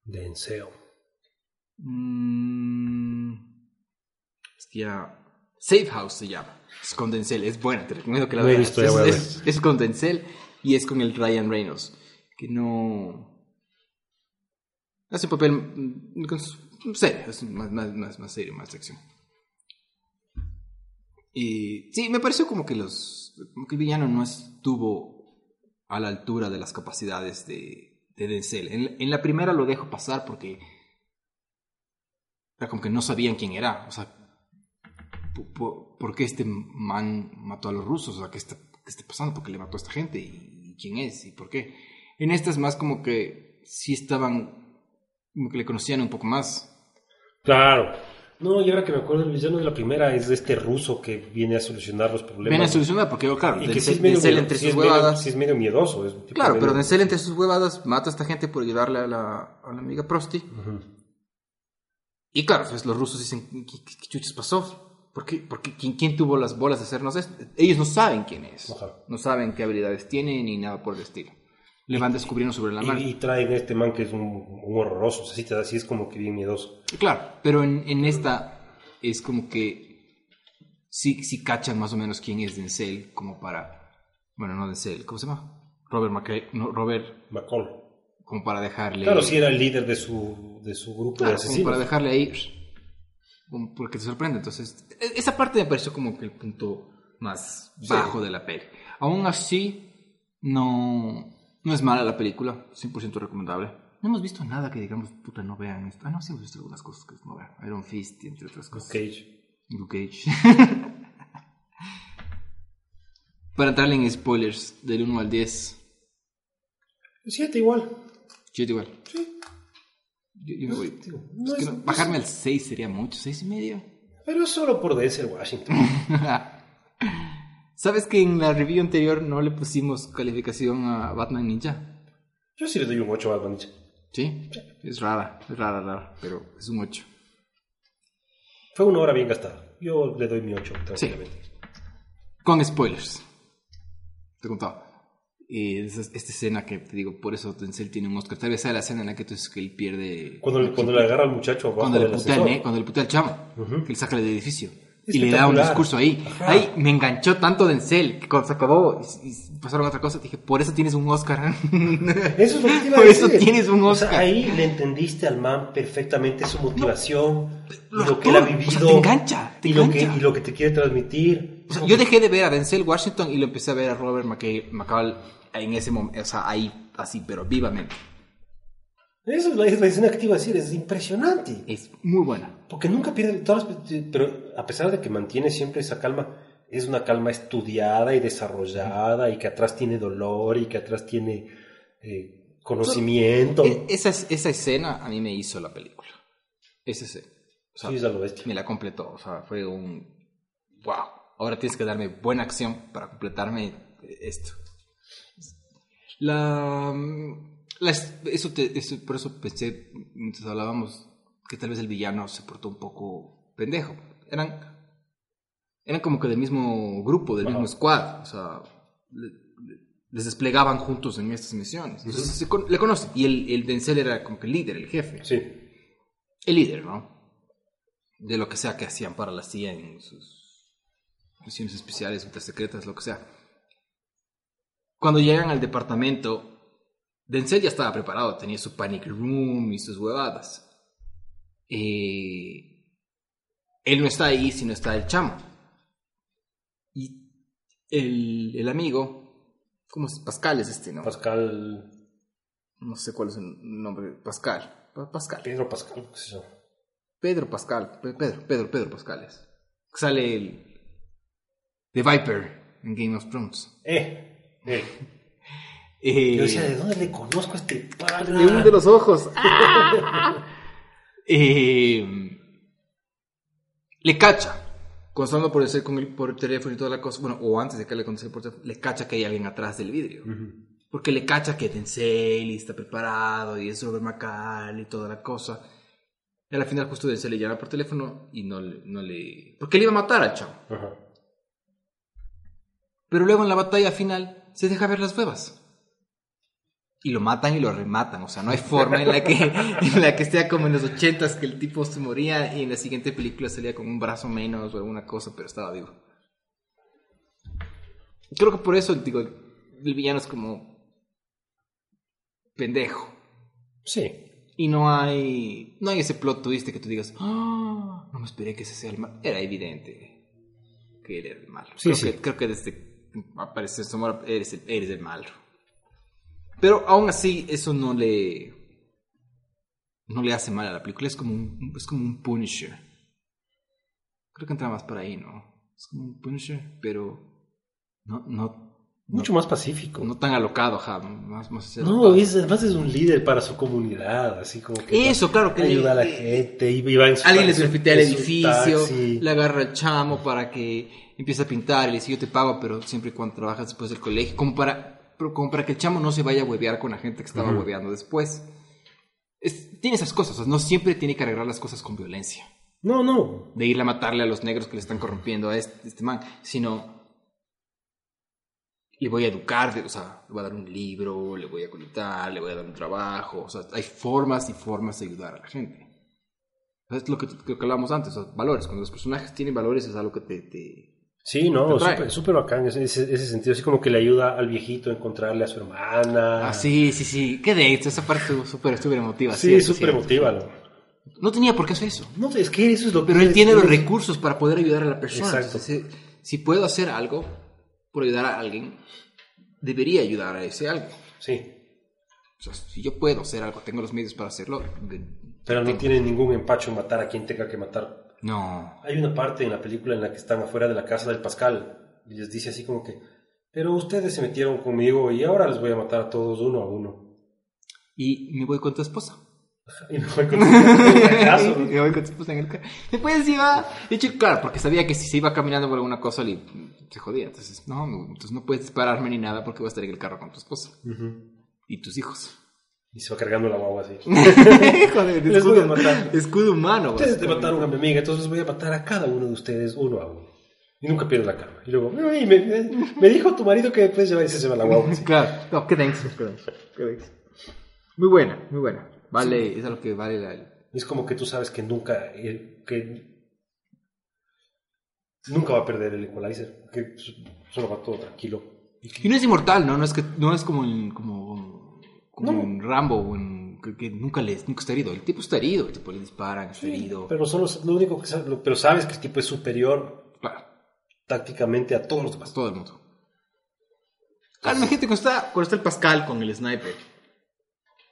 Denzel. Mm, es que ya. Safe House se llama. Es con Denzel, es buena, te recomiendo que la No veas. es, es- es con Denzel y es con el Ryan Reynolds. Que no. Hace un papel. mm, con su- serio, es más, más, más, serio, más acción. Y sí, me pareció como que los. Como que el villano no estuvo a la altura de las capacidades de, de Denzel. En, la primera lo dejo pasar porque era como que no sabían quién era. O sea, por, qué este man mató a los rusos, o sea, qué está, qué está pasando, por qué le mató a esta gente y, y quién es y por qué. En esta es más como que sí estaban, le conocían un poco más. Claro. No, y ahora que me acuerdo, el villano de la primera es este ruso que viene a solucionar los problemas. Viene a solucionar, porque claro, y que Denzel, es medio, entre sus es medio- huevadas. sí es medio miedoso. es Claro, medio- pero Denzel entre sus huevadas mata a esta gente por ayudarle a la, a la amiga Prosti. Ujú. Y claro, pues los rusos dicen, ¿qué, qué- qué chuchas pasó? ¿Por qué? ¿Por qué? ¿Quién, quién tuvo las bolas de hacernos esto? Ellos no saben quién es. Ajá. No saben qué habilidades tiene ni nada por el estilo. Le van descubriendo sobre la mano. Y, y traen a este man que es un, un horroroso. O sea, sí, te da- sí es como que bien miedoso. Claro, pero en, en esta es como que sí, sí cachan más o menos quién es Denzel, como para... Bueno, no Denzel, ¿cómo se llama? Robert McKay, no, Robert, McCall. como para dejarle... Claro, sí era el líder de su, de su grupo Claro, de como asesinos. para dejarle ahí, como porque te sorprende. Entonces, e- esa parte me pareció como que el punto más Sí. bajo de la peli. Aún así, no, no es mala la película, 100% recomendable. No hemos visto nada que digamos, puta, no vean esto. Ah, no, sí hemos visto algunas cosas que no vean. Iron Fist, entre otras cosas. Cage. Luke Cage. Para entrarle en spoilers, del 1 al 10. Siete igual. Yo igual. Sí. Yo, yo me voy. Es no que es- no- bajarme al 6 sería mucho, 6 y medio. Pero es solo por Denzel Washington. ¿Sabes que en la review anterior no le pusimos calificación a Batman Ninja? Yo sí le doy un 8 a Batman. Sí, es rara, es rara, rara, pero es un 8. Fue una hora bien gastada. Yo le doy mi 8 tranquilamente. Con spoilers. Te he contado. Eh, esa- esta escena que te digo, por eso Denzel tiene un Oscar. Tal vez sea la escena en la que tú dices que él pierde. Cuando, le- cuando le agarra al muchacho abajo cuando le putea cuando le putea al chamo, Ujú. que le saca del edificio. Y le da un discurso ahí. Ajá. Ahí me enganchó tanto Denzel que cuando se acabó y, y pasaron otra cosa, dije, por eso tienes un Oscar. Eso es lo que te iba a Por eso decir. tienes un O sea, Oscar. ahí le entendiste al man perfectamente su motivación, y lo que él ha actor, o vivido. sea, te engancha, te y, Lo que, engancha. y lo que te quiere transmitir. O sea, yo dejé de ver a Denzel Washington y lo empecé a ver a Robert McCall en ese momento, o sea, ahí, así, pero vivamente. Eso es la, es la escena que te iba a decir, es impresionante. Es muy buena. Porque nunca pierde todas las- pero a pesar de que mantiene siempre esa calma, es una calma estudiada y desarrollada y que atrás tiene dolor y que atrás tiene eh, conocimiento. E- Esa, esa escena a mí me hizo la película. Esa escena. O sea, Sí, es lo bestia. me la completó. O sea, fue un. ¡Wow! Ahora tienes que darme buena acción para completarme esto. La. Eso te, eso, por eso pensé, mientras hablábamos, que tal vez el villano se portó un poco pendejo. Eran. Eran como que del mismo grupo, del mismo Ajá. squad. O sea, le- le- les desplegaban juntos en estas misiones. Entonces se con- le conocen. Y el, el Denzel era como que el líder, el jefe Sí. el líder, ¿no? De lo que sea que hacían para la CIA en sus misiones especiales, secretas, lo que sea. Cuando llegan al departamento, Denzel ya estaba preparado, tenía su panic room y sus huevadas. Eh, él no está ahí, sino está el chamo. Y el, el amigo, ¿cómo es? Pascal es este, ¿no? Pascal. No sé cuál es el nombre. Pascal. Pa- Pascal. Pedro Pascal, qué sé yo. Pedro Pascal, Pe- Pedro, Pedro, Pedro Pascal es. Sale el The Viper en Game of Thrones. Eh, eh. Eh, Yo decía, ¿de dónde le conozco a este padre? de uno de los ojos. Eh, le cacha. Constando por decir con por teléfono y toda la cosa. Bueno, o antes de que le conteste por teléfono, le cacha que hay alguien atrás del vidrio. Ujú. Porque le cacha que Denzel y está preparado y es Robert McCall y toda la cosa. Y a la final justo Denzel le llama por teléfono y no, le- no le... Porque le iba a matar al chavo. Ajá. Pero luego en la batalla final se deja ver las huevas. Y lo matan y lo rematan. O sea, no hay forma en la que, en la que esté como en los ochentas que el tipo se moría y en la siguiente película salía con un brazo menos o alguna cosa, pero estaba vivo. Creo que por eso, digo, el villano es como pendejo. Sí. Y no hay, no hay ese plot twist que tú digas, "Ah, no me esperé que ese sea el mal. Era evidente que él era el malo. Sí, creo, sí. Que, creo que desde que aparece Somora eres el, eres el malo. Pero aún así, eso no le, no le hace mal a la película. Es como un, es como un Punisher. Creo que entra más por ahí, ¿no? Es como un Punisher, pero no, no, Mucho más pacífico. no tan alocado, ajá. Más, más No, es, además es un líder para su comunidad, así como que Eso, claro, que ayuda a la le- gente, y va en su Alguien le grafitea el edificio, taxi. le agarra el chamo para que empiece a pintar y le dice yo te pago, pero siempre y cuando trabajas después del colegio, como para, como para que el chamo no se vaya a huevear con la gente que estaba Ujú. hueveando después. Es- tiene esas cosas, o sea, no siempre tiene que arreglar las cosas con violencia, No, no. de ir a matarle a los negros que le están corrompiendo a este, este man, sino le voy a educar, o sea, le voy a dar un libro, le voy a conectar, le voy a dar un trabajo, o sea, hay formas y formas de ayudar a la gente. Es lo que, que hablábamos antes, o sea, valores. Cuando los personajes tienen valores es algo que te... te- Sí, no, súper bacán ese, ese, sentido, así como que le ayuda al viejito a encontrarle a su hermana. Ah, sí, sí, sí. Qué de esa parte súper, súper emotiva. Sí, súper emotiva. ¿no? No tenía por qué hacer eso. No, es que eso es lo que... Pero él tiene los es- recursos para poder ayudar a la persona. Exacto. Entonces, si, si puedo hacer algo por ayudar a alguien, debería ayudar a ese algo. Sí, O sea, si yo puedo hacer algo, tengo los medios para hacerlo. de- pero no tiene ningún empacho en matar a quien tenga que matar. No. Hay una parte en la película en la que están afuera de la casa del Pascal y les dice así como que, pero ustedes se metieron conmigo y ahora les voy a matar a todos uno a uno. Y me voy con tu esposa. Y me voy con un caso, ¿no? Me voy con tu esposa en el carro. Después iba. De hecho, claro, porque sabía que si se iba caminando por alguna cosa le, se jodía. Entonces, no, no, entonces no puedes dispararme ni nada porque voy a estar en el carro con tu esposa y tus hijos. Y se va cargando la guagua así. Joder, Les voy a escudo, matar. escudo humano. Ustedes te mataron a mi amiga, entonces voy a matar a cada uno de ustedes uno a uno. Y nunca pierdes la calma. Y luego, "Ay, me, me- me dijo tu marido que después llevar y se lleva la guagua. así. Claro, no, qué denso. Muy buena, muy buena. Vale, es a lo que vale la. Es como que tú sabes que nunca, eh, que nunca va a perder el equalizer, que solo va todo tranquilo. Y no es inmortal, ¿no? No es que no es como como, como No. en Rambo o en que, que nunca le nunca está herido. El tipo está herido, el tipo le disparan, está herido. Pero solo lo único que sabes, lo- pero sabes que el tipo es superior Claro, tácticamente a todos los demás. todo el mundo. Claro, imagínate cuando está, cuando está el Pascal con el sniper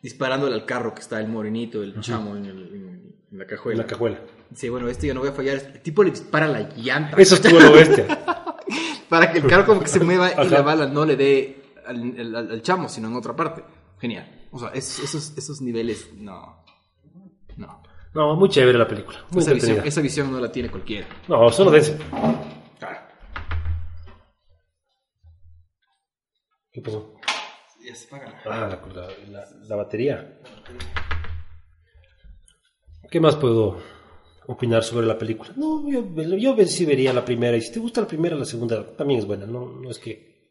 disparándole al carro que está el morenito, el chamo en, el- en- en la En cajuela. la cajuela. Dice, bueno, este yo no voy a fallar. El tipo le dispara la llanta. Eso estuvo lo bestia. para que el carro como que se mueva y la bala no le dé al, al- al- al chamo, sino en otra parte. Genial. O sea, es- esos, esos niveles, no. No. No, muy chévere la película. Muy Esa visión, entretenida. esa visión no la tiene cualquiera. No, solo dense. Claro. ¿Qué pasó? Ya se paga. Ah, la, la- la- la batería. ¿Qué más puedo opinar sobre la película? No, yo, yo sí vería la primera. Y si te gusta la primera, la segunda también es buena. No, no es que.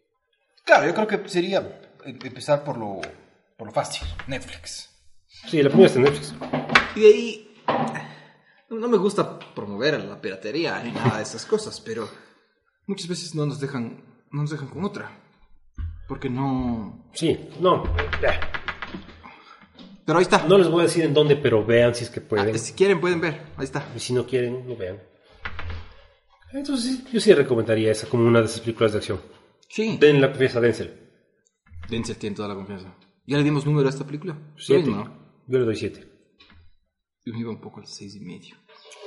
Claro, yo creo que sería empezar por lo, por lo fácil. Netflix. Sí, la primera está en Netflix. Y de ahí. No, me gusta promover la piratería ni nada de esas cosas, pero muchas veces no nos dejan, no nos dejan con otra. Porque no. Sí, no. Pero ahí está. No les voy a decir en dónde, pero vean si es que pueden. Ah, si quieren, pueden ver. Ahí está. Y si no quieren, no vean. Entonces, yo sí recomendaría esa como una de esas películas de acción. Sí. Den la confianza a Denzel. Denzel tiene toda la confianza. ¿Ya le dimos número a esta película? Siete. Sí, ¿no? Yo le doy siete. Yo me iba un poco al seis y medio.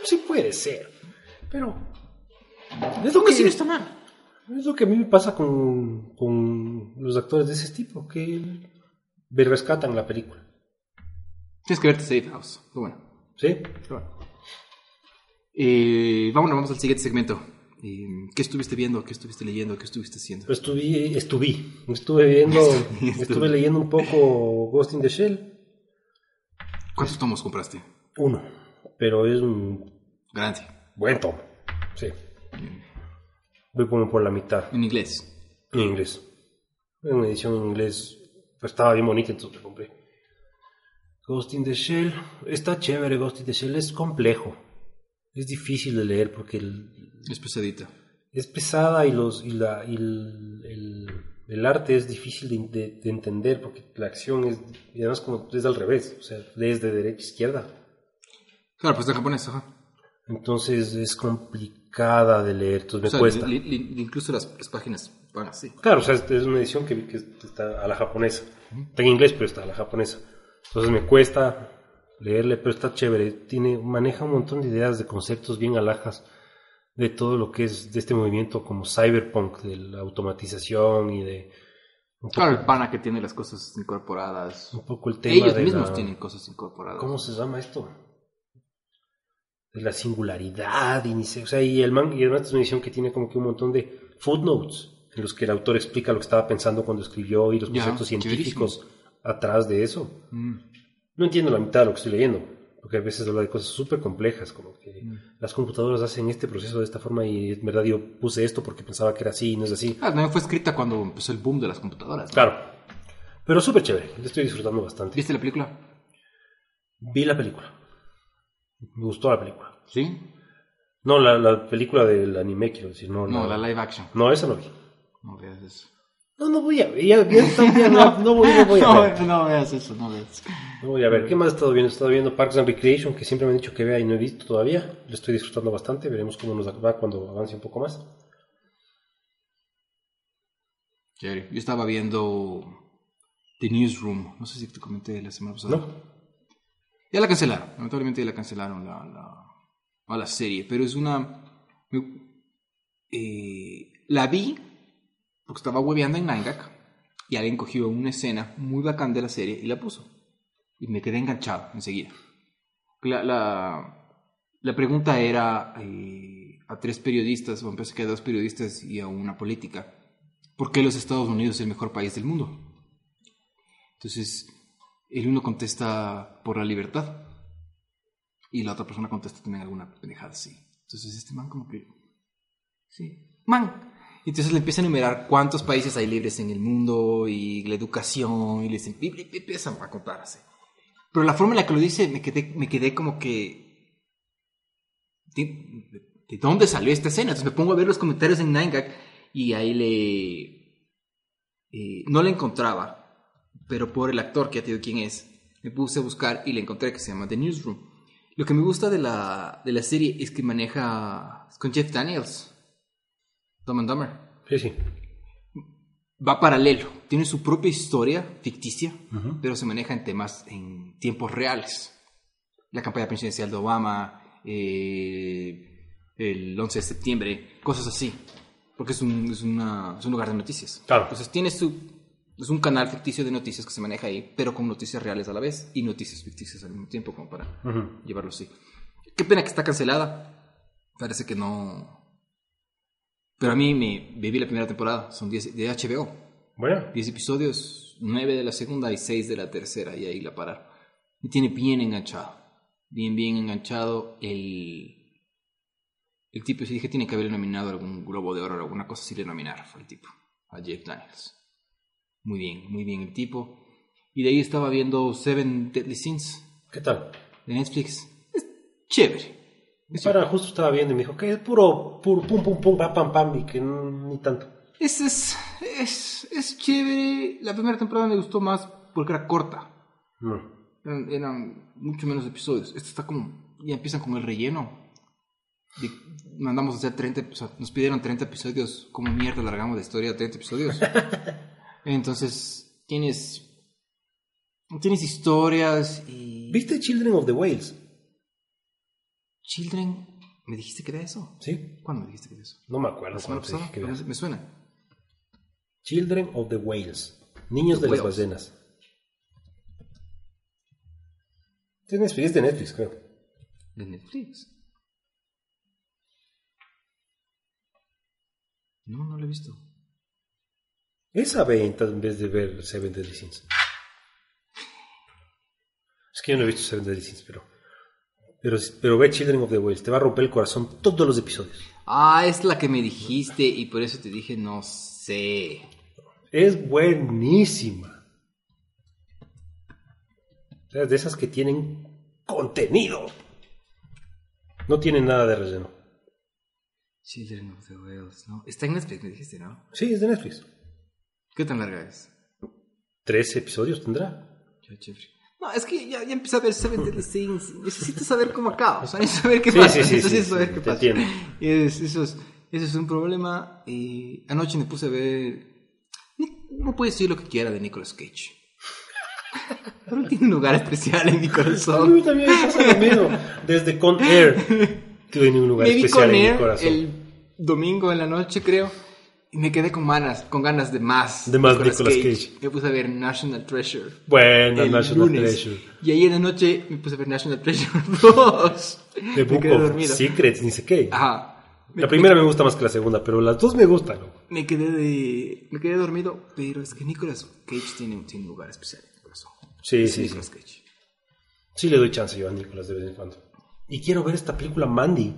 Sí puede ser. Pero. Es lo, que, sí está mal. es lo que a mí me pasa con, con los actores de ese tipo, que me rescatan la película. Tienes que verte Safe House. Pero bueno. ¿Sí? Pero bueno. Eh, vámonos, vamos al siguiente segmento. Eh, ¿Qué estuviste viendo? ¿Qué estuviste leyendo? ¿Qué estuviste haciendo? Estuve, estuve, estuve viendo, estuve leyendo un poco Ghost in the Shell. ¿Cuántos tomos compraste? Uno, pero es un Grande. buen tomo. Sí. Voy como por la mitad. En inglés. En inglés. En una edición en inglés. Pues estaba bien bonita, entonces me compré. Ghost in the Shell. Está chévere, Ghost in the Shell. Es complejo. Es difícil de leer porque el- Es pesadita. es pesada y, los, y, la, y el, el- el arte es difícil de, de- de entender porque la acción es. Y además, como es al revés. O sea, lees de derecha a izquierda. Claro, pues de japonés, ajá. Entonces es complicada de leer. Entonces me O sea, cuesta. li- li- incluso las, las páginas van así. Claro, o sea, es es una edición que, que está a la japonesa. Está en inglés, pero está a la japonesa. Entonces me cuesta leerle, pero está chévere. Tiene, maneja un montón de ideas, de conceptos bien alhajas. de todo lo que es de este movimiento como cyberpunk, de la automatización y de poco, Claro, el pana que tiene las cosas incorporadas. un poco el tema Ellos de mismos la- tienen cosas incorporadas. ¿Cómo se llama esto? De la singularidad, y, ni sé- o sea, y el man, y además es una edición que tiene como que un montón de footnotes en los que el autor explica lo que estaba pensando cuando escribió y los Ya, conceptos científicos atrás de eso. Mm. No entiendo la mitad de lo que estoy leyendo, porque a veces habla de cosas súper complejas, como que Mm. las computadoras hacen este proceso de esta forma y en verdad yo puse esto porque pensaba que era así y no es así. Ah, también fue escrita cuando empezó el boom de las computadoras. ¿no? Claro, pero súper chévere, lo estoy disfrutando bastante. ¿Viste la película? Vi la película, me gustó la película. Sí. No, la, la película del anime, quiero decir, no, No, la, la live action. no esa no vi. No veas eso. No, no voy a ver, ya, ya está, ya no, no voy, no voy a No, ver. no veas eso, no veas. No voy a ver. ¿Qué más he estado viendo? He estado viendo Parks and Recreation, que siempre me han dicho que vea y no he visto todavía. Lo estoy disfrutando bastante. Veremos cómo nos va cuando avance un poco más. Chévere. Yo estaba viendo The Newsroom. No sé si te comenté la semana pasada. ¿No? Ya la cancelaron. Lamentablemente ya la cancelaron la, la, a la serie. Pero es una. eh, la vi porque estaba hueveando en Nine y alguien cogió una escena muy bacán de la serie y la puso. Y me quedé enganchado enseguida. La, la, la pregunta era eh, a tres periodistas, o parece que a dos periodistas y a una política. ¿Por qué los Estados Unidos es el mejor país del mundo? Entonces, el uno contesta por la libertad y la otra persona contesta también alguna pendejada así. Entonces, este man como que... Sí, man. Entonces le empieza a enumerar cuántos países hay libres en el mundo y la educación y les em- y- empiezan a contar así. Pero la forma en la que lo dice me quedé, como que... ¿De, de dónde salió esta escena? Entonces me pongo a ver los comentarios en 9gag y ahí le... eh, no la encontraba, pero por el actor que ya te digo quién es, me puse a buscar y le encontré que se llama The Newsroom. Lo que me gusta de la, de la serie es que maneja con Jeff Daniels, Dumb and Dumber. Sí, sí. Va paralelo, tiene su propia historia ficticia, pero se maneja en temas en tiempos reales. La campaña presidencial de Obama, eh, el 11 de septiembre, cosas así. Porque es un, es una- es un lugar de noticias. Claro. Entonces tiene su... Es un canal ficticio de noticias que se maneja ahí, pero con noticias reales a la vez y noticias ficticias al mismo tiempo, como para Ujú. llevarlo así. Qué pena que está cancelada. Parece que no... Pero a mí me viví la primera temporada, son 10 de HBO. Bueno, 10 episodios, 9 de la segunda y 6 de la tercera, y ahí la pararon. Me tiene bien enganchado. Bien, bien enganchado. El, el tipo, si dije, tiene que haberle nominado algún Globo de Oro o alguna cosa, sí le nominaron, fue el tipo, a Jeff Daniels. Muy bien, muy bien el tipo. Y de ahí estaba viendo Seven Deadly Sins ¿qué tal? de Netflix. Es chévere. Es Ahora justo estaba viendo y me dijo que es puro, puro pum, pum, pum, pam, pam, pam, y que no- ni tanto. Es, es, es, es chévere. La primera temporada me gustó más porque era corta. Eran, eran mucho menos episodios. Esto está como. Ya empiezan con el relleno. De- mandamos a hacer 30. O sea, nos pidieron 30 episodios. ¿Cómo mierda largamos la historia a 30 episodios? Entonces, tienes. Tienes historias y. ¿Viste Children of the Whales? Children. ¿Me dijiste que era eso? Sí. ¿Cuándo me dijiste que era eso? No me acuerdo ¿La semana pasada? que Me, veas. me suena. Children of the Whales. Niños de las ballenas. Es de Netflix, es de Netflix, creo. De Netflix. No, no lo he visto. Esa ve en en vez de ver Seven Deadly Sins. Es que yo no he visto Seven Deadly Sins, pero, pero, pero ve Children of the Whales. Te va a romper el corazón todos los episodios. Ah, es la que me dijiste y por eso te dije no sé. Es buenísima. Sea, de esas que tienen contenido. No tienen nada de relleno. Children of the Whales, ¿no? Está en Netflix, me dijiste, ¿no? Sí, es de Netflix. ¿Qué tan larga es? Tres episodios tendrá. Ya, chévere. No, es que ya, ya empecé a ver Seven Deadly Sins. Necesito saber cómo acaba. O sea, necesito saber qué Sí, pasa. sí, sí, Necesito saber qué pasa. es- eso, es, eso es un problema. Y anoche me puse a ver. No puedo decir lo que quiera de Nicolas Cage. Pero tiene un lugar especial en mi A corazón. mí también me pasa lo mismo. Desde Con Air. Tiene un lugar Me especial con en mi él corazón. el domingo en la noche, creo. Y me quedé con ganas, con ganas de más. De más Nicolas Cage. Me puse a ver National Treasure. Bueno, el National lunes. Treasure. Y ayer en la noche me puse a ver National Treasure 2. The me Book quedé of dormido. Secrets, ni sé qué. Ajá. Me- La primera me gusta más que la segunda, pero las dos me gustan. Me quedé de, me quedé dormido, pero es que Nicolas Cage tiene, tiene un lugar especial en mi corazón. Sí, Es sí, sí. Nicolas Cage. Sí le doy chance yo a Nicolas de vez en cuando. Y quiero ver esta película Mandy.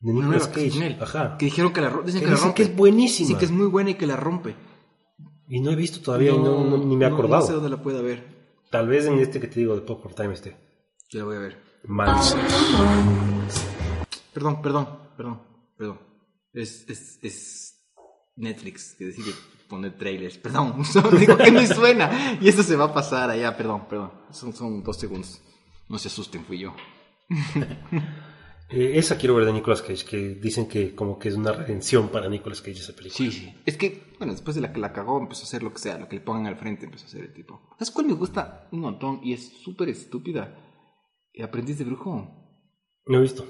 De Nicolas Cage. él. Ajá. Que dijeron que la, dicen Que que la rompe. que es buenísima. Dicen que es muy buena y que la rompe. Y no he visto todavía y no, no- ni me he no- acordado. No sé dónde la pueda ver. Tal vez en este que te digo de Popcorn Time esté. Yo la voy a ver. Mandy. Perdón, perdón, perdón, perdón. Es, es, es Netflix que decide poner trailers. Perdón, digo que me suena. Y esto se va a pasar allá, perdón, perdón. Son, son dos segundos. No se asusten, fui yo. Eh, esa quiero ver de Nicolas Cage, que dicen que como que es una redención para Nicolas Cage esa película. Sí, sí. Es que, bueno, después de la que la cagó, empezó a hacer lo que sea, lo que le pongan al frente, empezó a hacer el tipo. ¿Sabes cuál me gusta un montón? Y es súper estúpida. El aprendiz de brujo. No he visto.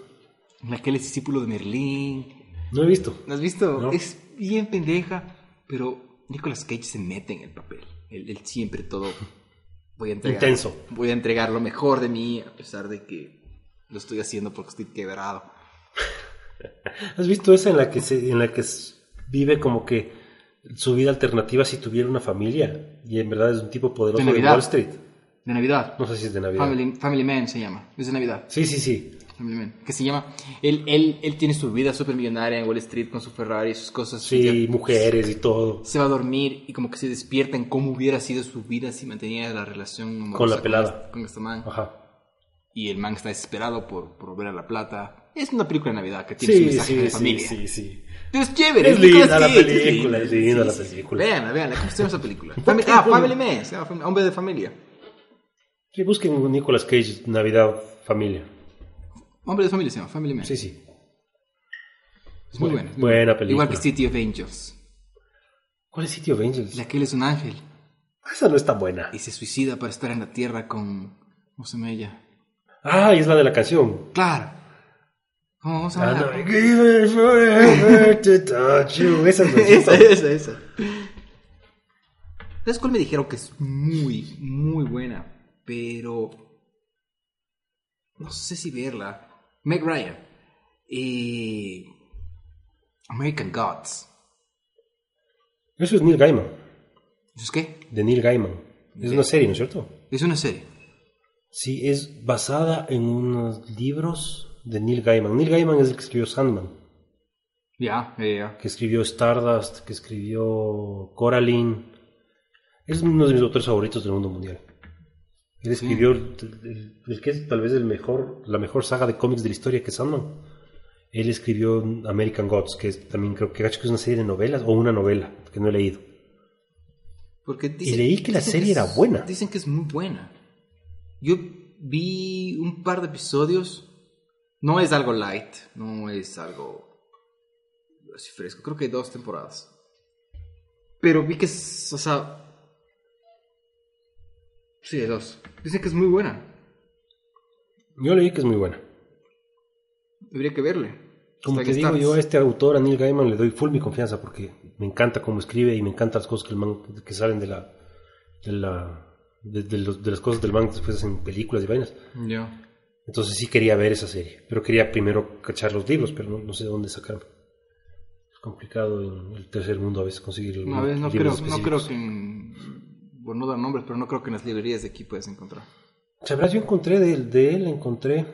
En la que él es discípulo de Merlín. No he visto. ¿No has visto? No. Es bien pendeja, pero Nicolas Cage se mete en el papel. Él, él siempre todo. Voy a entregar. Intenso. Voy a entregar lo mejor de mí, a pesar de que lo estoy haciendo porque estoy quebrado. ¿Has visto esa en la que se, en la que vive como que su vida alternativa si tuviera una familia y en verdad es un tipo poderoso De. Wall Street? De Navidad. No sé si es de Navidad. Family, Family Man se llama. Es de Navidad. Sí, sí, sí. Family Man. Que se llama. Él, él, él tiene su vida súper millonaria en Wall Street con su Ferrari y sus cosas. Sí, Ya- mujeres y todo. Se va a dormir y como que se despierta en cómo hubiera sido su vida si mantenía la relación Con la pelada. este- Con este man. Ajá. Y el man está desesperado por, por volver a la plata. Es una película de Navidad que tiene su Sí, mensaje sí, de sí, familia. sí, sí. Pero es chévere. Es linda la película, es linda la sí, sí. película. Veanla, veanla. ¿Cómo se llama esa película? Ah, Family Man. Se llama Hombre de Familia. Sí, busquen Nicolas Cage Navidad Familia. Hombre de Familia se llama Family Man. Sí, sí. Es muy Buena- buena. buena película. Igual que City of Angels. ¿Cuál es City of Angels? La que él es un ángel Esa no está buena. y se suicida para estar en la tierra con... ¿Cómo se llama ella? Ah, y es la de la canción. Claro. ¿Cómo se Ah, you. Esa es esa, esa, esa. ¿Sabes cuál me dijeron que es muy, muy buena? Pero. No sé si verla. Meg Ryan. Eh, American Gods. Eso es Neil Gaiman. ¿Eso es qué? De Neil Gaiman. Es una serie, ¿no es cierto? Es una serie. Sí, es basada en unos libros de Neil Gaiman. Neil Gaiman es el que escribió Sandman, Ya, ya, ya. que escribió Stardust, que escribió Coraline. Es uno de mis autores favoritos del mundo mundial. Él escribió el, el- el que es tal vez el mejor, la mejor saga de cómics de la historia, que es Sandman. Él escribió American Gods, que es, también creo que que es una serie de novelas o una novela, que no he leído. Porque Y leí que la dicen serie es- era buena. Dicen que es muy buena. Yo vi un par de episodios. No es algo light, no es algo así fresco. Creo que hay dos temporadas. Pero vi que es, o sea... Sí, hay dos. Dicen que es muy buena. Yo leí que es muy buena. Debería que verle. Como Está te digo, yo a este autor, a Neil Gaiman, le doy full mi confianza porque me encanta cómo escribe y me encantan las cosas que, el man, que salen de la, de, la de, de los- de las cosas del man que después hacen películas y vainas. Ya. Entonces sí quería ver esa serie, pero quería primero cachar los libros, pero no, no sé de dónde sacar. Es complicado en el tercer mundo a veces conseguir ver, no creo, libros no creo específicos. que en... Bueno, no dar nombres, pero no creo que en las librerías de aquí puedas encontrar. Sabrás, yo encontré de, de él, encontré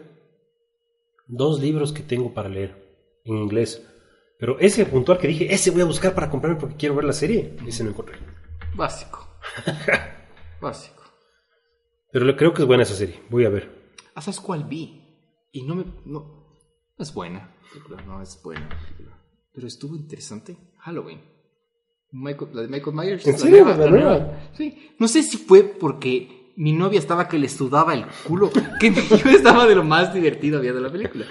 dos libros que tengo para leer en inglés. Pero ese puntual que dije, ese voy a buscar para comprarme porque quiero ver la serie, ese no encontré. Básico. Básico. Pero creo que es buena esa serie, voy a ver. Ah, ¿Sabes cuál vi? Y no me. No, no es buena. No es buena. Pero estuvo interesante. Halloween. Michael, la de Michael Myers. ¿En la serio? nueva, ¿La la nueva? nueva. Sí. No sé si fue porque mi novia estaba que le sudaba el culo. Que yo estaba de lo más divertido viendo la película.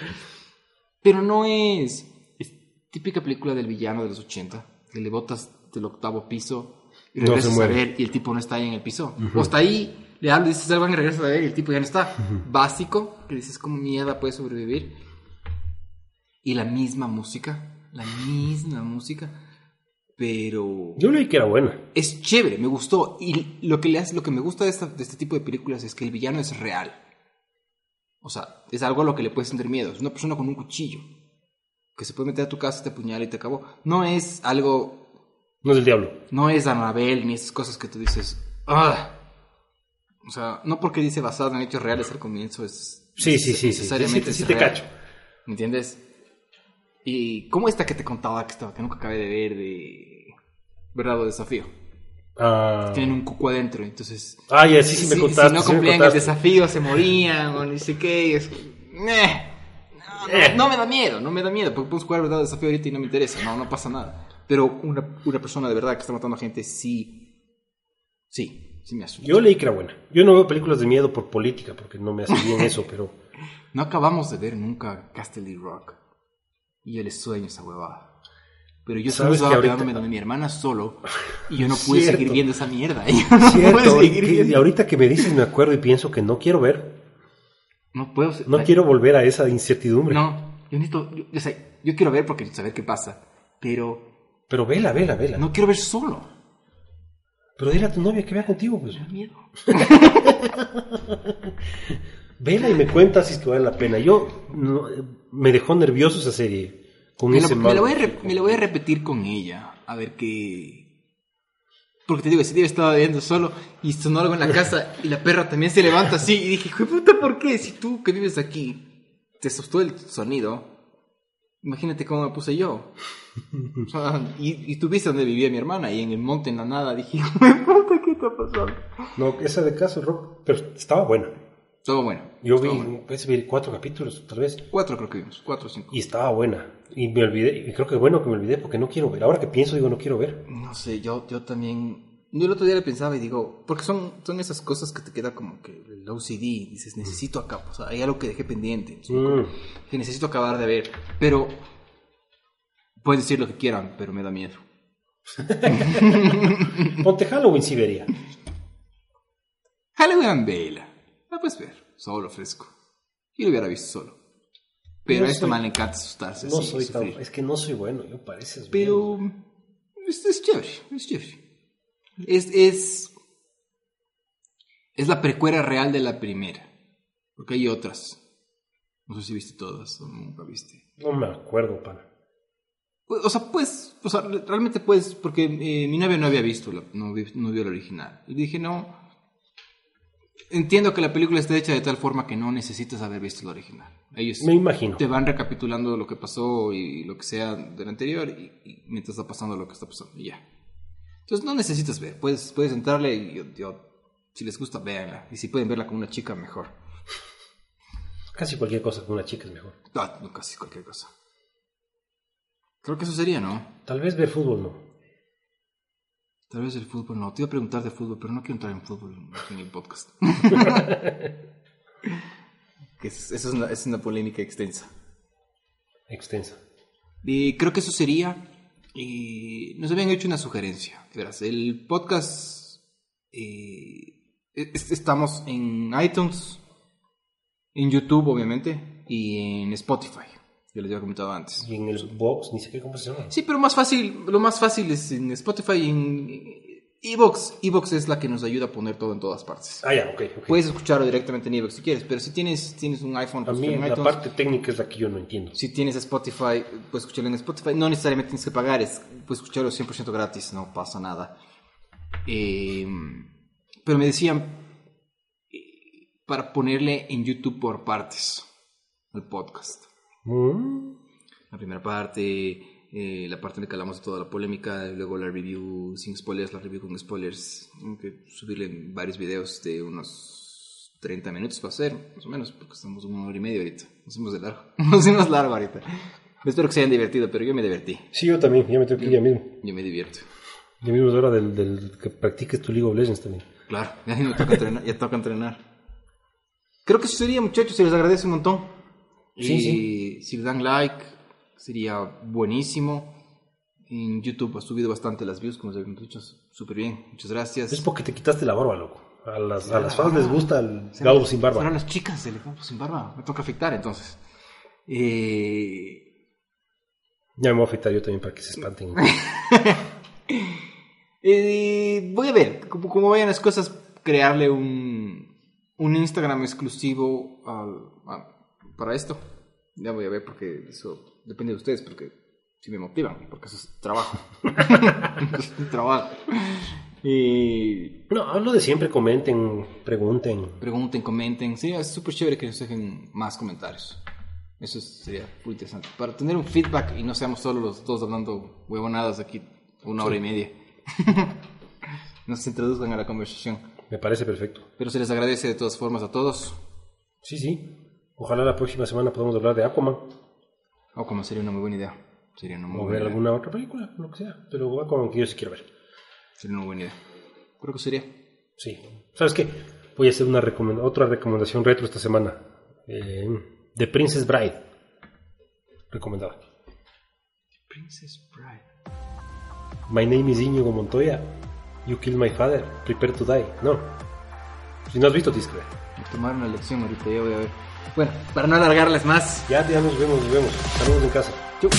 Pero no es. Es típica película del villano de los 80. Que le botas del octavo piso y No regresas a muere. ver y el tipo no está ahí en el piso. O está ahí, le hablas, dices algo y regresas a ver y el tipo ya no está. Básico, que dices cómo mierda puede sobrevivir. y la misma música, la misma música, pero Yo leí que era buena. es chévere, me gustó. Y lo que, le hace, lo que me gusta de, esta- de este tipo de películas es que el villano es real. O sea, es algo a lo que le puedes tener miedo. Es una persona con un cuchillo que se puede meter a tu casa, te apuñala y te acabó. No es algo, No es el diablo. no es Annabelle ni esas cosas que tú dices. ¡Ah! O sea, no porque dice basado en hechos reales al comienzo es. Sí, sí, sí. sí. necesariamente Sí, sí, es te real. cacho. ¿Me entiendes? Y como esta que te contaba que estaba, que nunca acabé de ver de Verdad o Desafío. Ah, Tienen un cuco adentro, entonces ah ya, sí, sí me contaste. si no sí cumplían el desafío se morían o ni sé qué. y es-. No, no, Eh. no me da miedo, no me da miedo, porque puedes jugar verdad desafío ahorita y no me interesa, no, no pasa nada. Pero una, una persona de verdad que está matando a gente, sí, sí, sí me asusta. Yo leí que era buena. Yo no veo películas de miedo por política, porque no me hace bien eso, pero No acabamos de ver nunca Castle Rock. Y yo sueño esa huevada. Pero yo solo ¿Sabes estaba ahorita- quedándome donde mi hermana solo y yo no pude Cierto. seguir viendo esa mierda. Yo no pude seguir y- viendo. y ahorita que me dices me acuerdo y pienso que no quiero ver, No puedo. no quiero volver a esa incertidumbre. No, yo necesito. Yo, yo quiero ver porque saber qué pasa. Pero Pero vela, vela, vela. no quiero ver solo. Pero dile a tu novia que vea contigo, pues. Me da miedo. Vela y me cuentas si es que vale la pena. Yo no- me dejó nervioso esa serie. Con Me lo, ese me lo voy a re- chico. me lo voy a repetir con ella. A ver qué. Porque te digo, ese día estaba viendo solo y sonó algo en la casa y la perra también se levanta así. Y dije, hijo puta, ¿por qué? Si tú que vives aquí te asustó el sonido, imagínate cómo me puse yo. O sea, y, y tú viste donde vivía mi hermana y en el monte, en la nada, dije, de puta, ¿qué está pasando? No, esa de Castle Rock, pero estaba buena. Todo bueno. Yo vi, pues, vi cuatro capítulos, tal vez, Cuatro creo que vimos, cuatro o cinco. y estaba buena. Y me olvidé, y creo que bueno que me olvidé porque no quiero ver. Ahora que pienso, digo, no quiero ver. No sé, yo, yo también. Yo el otro día le pensaba y digo, porque son, son esas cosas que te queda como que el OCD, dices, necesito acá, o sea, hay algo que dejé pendiente, Mm. que necesito acabar de ver, pero pueden decir lo que quieran, pero me da miedo. Ponte Halloween si vería. Halloween Vela, la puedes ver, solo fresco. Yo lo hubiera visto solo. Pero No a este soy- man le encanta asustarse. No así, soy tan, es que no soy bueno, yo pareces Pero es, es chévere, es chévere. Es, es, es la precuela real de la primera. Porque hay otras. No sé si viste todas o nunca viste. No me acuerdo, pana. Pues, O sea, pues, o sea, realmente pues, porque eh, mi novia no había visto, la- no, vi- no vio la original. Y dije, no, entiendo que la película está hecha de tal forma que no necesitas haber visto la original. Ellos Me imagino. te van recapitulando lo que pasó y lo que sea del anterior y, y mientras está pasando lo que está pasando y ya. Entonces no necesitas ver, puedes, puedes entrarle y yo, yo- si les gusta, véanla. Y si pueden verla con una chica, mejor. Casi cualquier cosa con una chica es mejor. Ah, no, casi cualquier cosa. Creo que eso sería, ¿no? Tal vez ver fútbol no. Tal vez el fútbol no. Te iba a preguntar de fútbol, pero no quiero entrar en fútbol en el podcast. es, es una, es una polémica extensa. Extensa. Y creo que eso sería. Y nos habían hecho una sugerencia. Verás, el podcast. eh, es- estamos en iTunes, en YouTube, obviamente, y en Spotify. Yo les había comentado antes. Y en el box, ni sé qué cómo se llama. Sí, pero más fácil, lo más fácil es en Spotify y en Evox. Evox es la que nos ayuda a poner todo en todas partes. Ah, ya, ok, ok. Puedes escucharlo directamente en Evox si quieres, pero si tienes, tienes un iPhone, a pues mí en la iTunes. parte técnica es la que yo no entiendo. Si tienes Spotify, puedes escucharlo en Spotify. No necesariamente tienes que pagar, es, puedes escucharlo 100% gratis, no pasa nada. Eh, pero me decían eh, para ponerle en YouTube por partes al podcast. Mm. La primera parte, eh, la parte en la que hablamos de toda la polémica, luego la review sin spoilers, la review con spoilers. Tengo que subirle varios videos de unos 30 minutos va a ser, más o menos, porque estamos una hora y media ahorita. Nos hicimos de largo. Nos hicimos largo ahorita. Espero que se hayan divertido, pero yo me divertí. Sí, yo también, ya me tengo que ir ya mismo. Yo me divierto. Ya mismo es hora del, del que practiques tu League of Legends también. Claro, ya me toca entrenar. Ya toca entrenar. Creo que eso sería, muchachos, se les agradece un montón. Sí, y si le dan like, sería buenísimo. En YouTube ha subido bastante las views, como les habíamos dicho, súper bien. Muchas gracias. Es porque te quitaste la barba, loco. A las, a las fans les gusta el galgo sin barba. las chicas del campo sin barba. Me toca afectar entonces. Eh, Ya me voy a afeitar yo también para que se espanten. Eh, voy a ver, como, como vayan las cosas, crearle un, un Instagram exclusivo a- para esto. Ya voy a ver porque eso depende de ustedes, porque si me motivan, porque eso es trabajo. es un trabajo. Y No, hablo de siempre, comenten, pregunten. pregunten, comenten. Sí, es súper chévere que nos dejen más comentarios. Eso sería muy interesante. Para tener un feedback y no seamos solo los dos hablando huevonadas aquí una hora y media. nos introduzcan a la conversación. Me parece perfecto. Pero se les agradece de todas formas a todos. Sí, sí. Ojalá la próxima semana podamos hablar de Aquaman. O como sería una muy buena idea. Sería una muy O buena ver idea. alguna otra película, lo que sea. Pero Aquaman que yo sí quiero ver. Sería una buena idea. Creo que sería. Sí. ¿Sabes qué? Voy a hacer una recomenda- otra recomendación retro esta semana. Eh, The Princess Bride. Recomendada. Princess Bride. My name is Íñigo Montoya. You killed my father. Prepare to die. No. Si no has visto, tienes que ver. Me tomaron la lección ahorita, ya voy a ver. Bueno, para no alargarles más. Ya, ya nos vemos, nos vemos. Saludos en casa. Chau.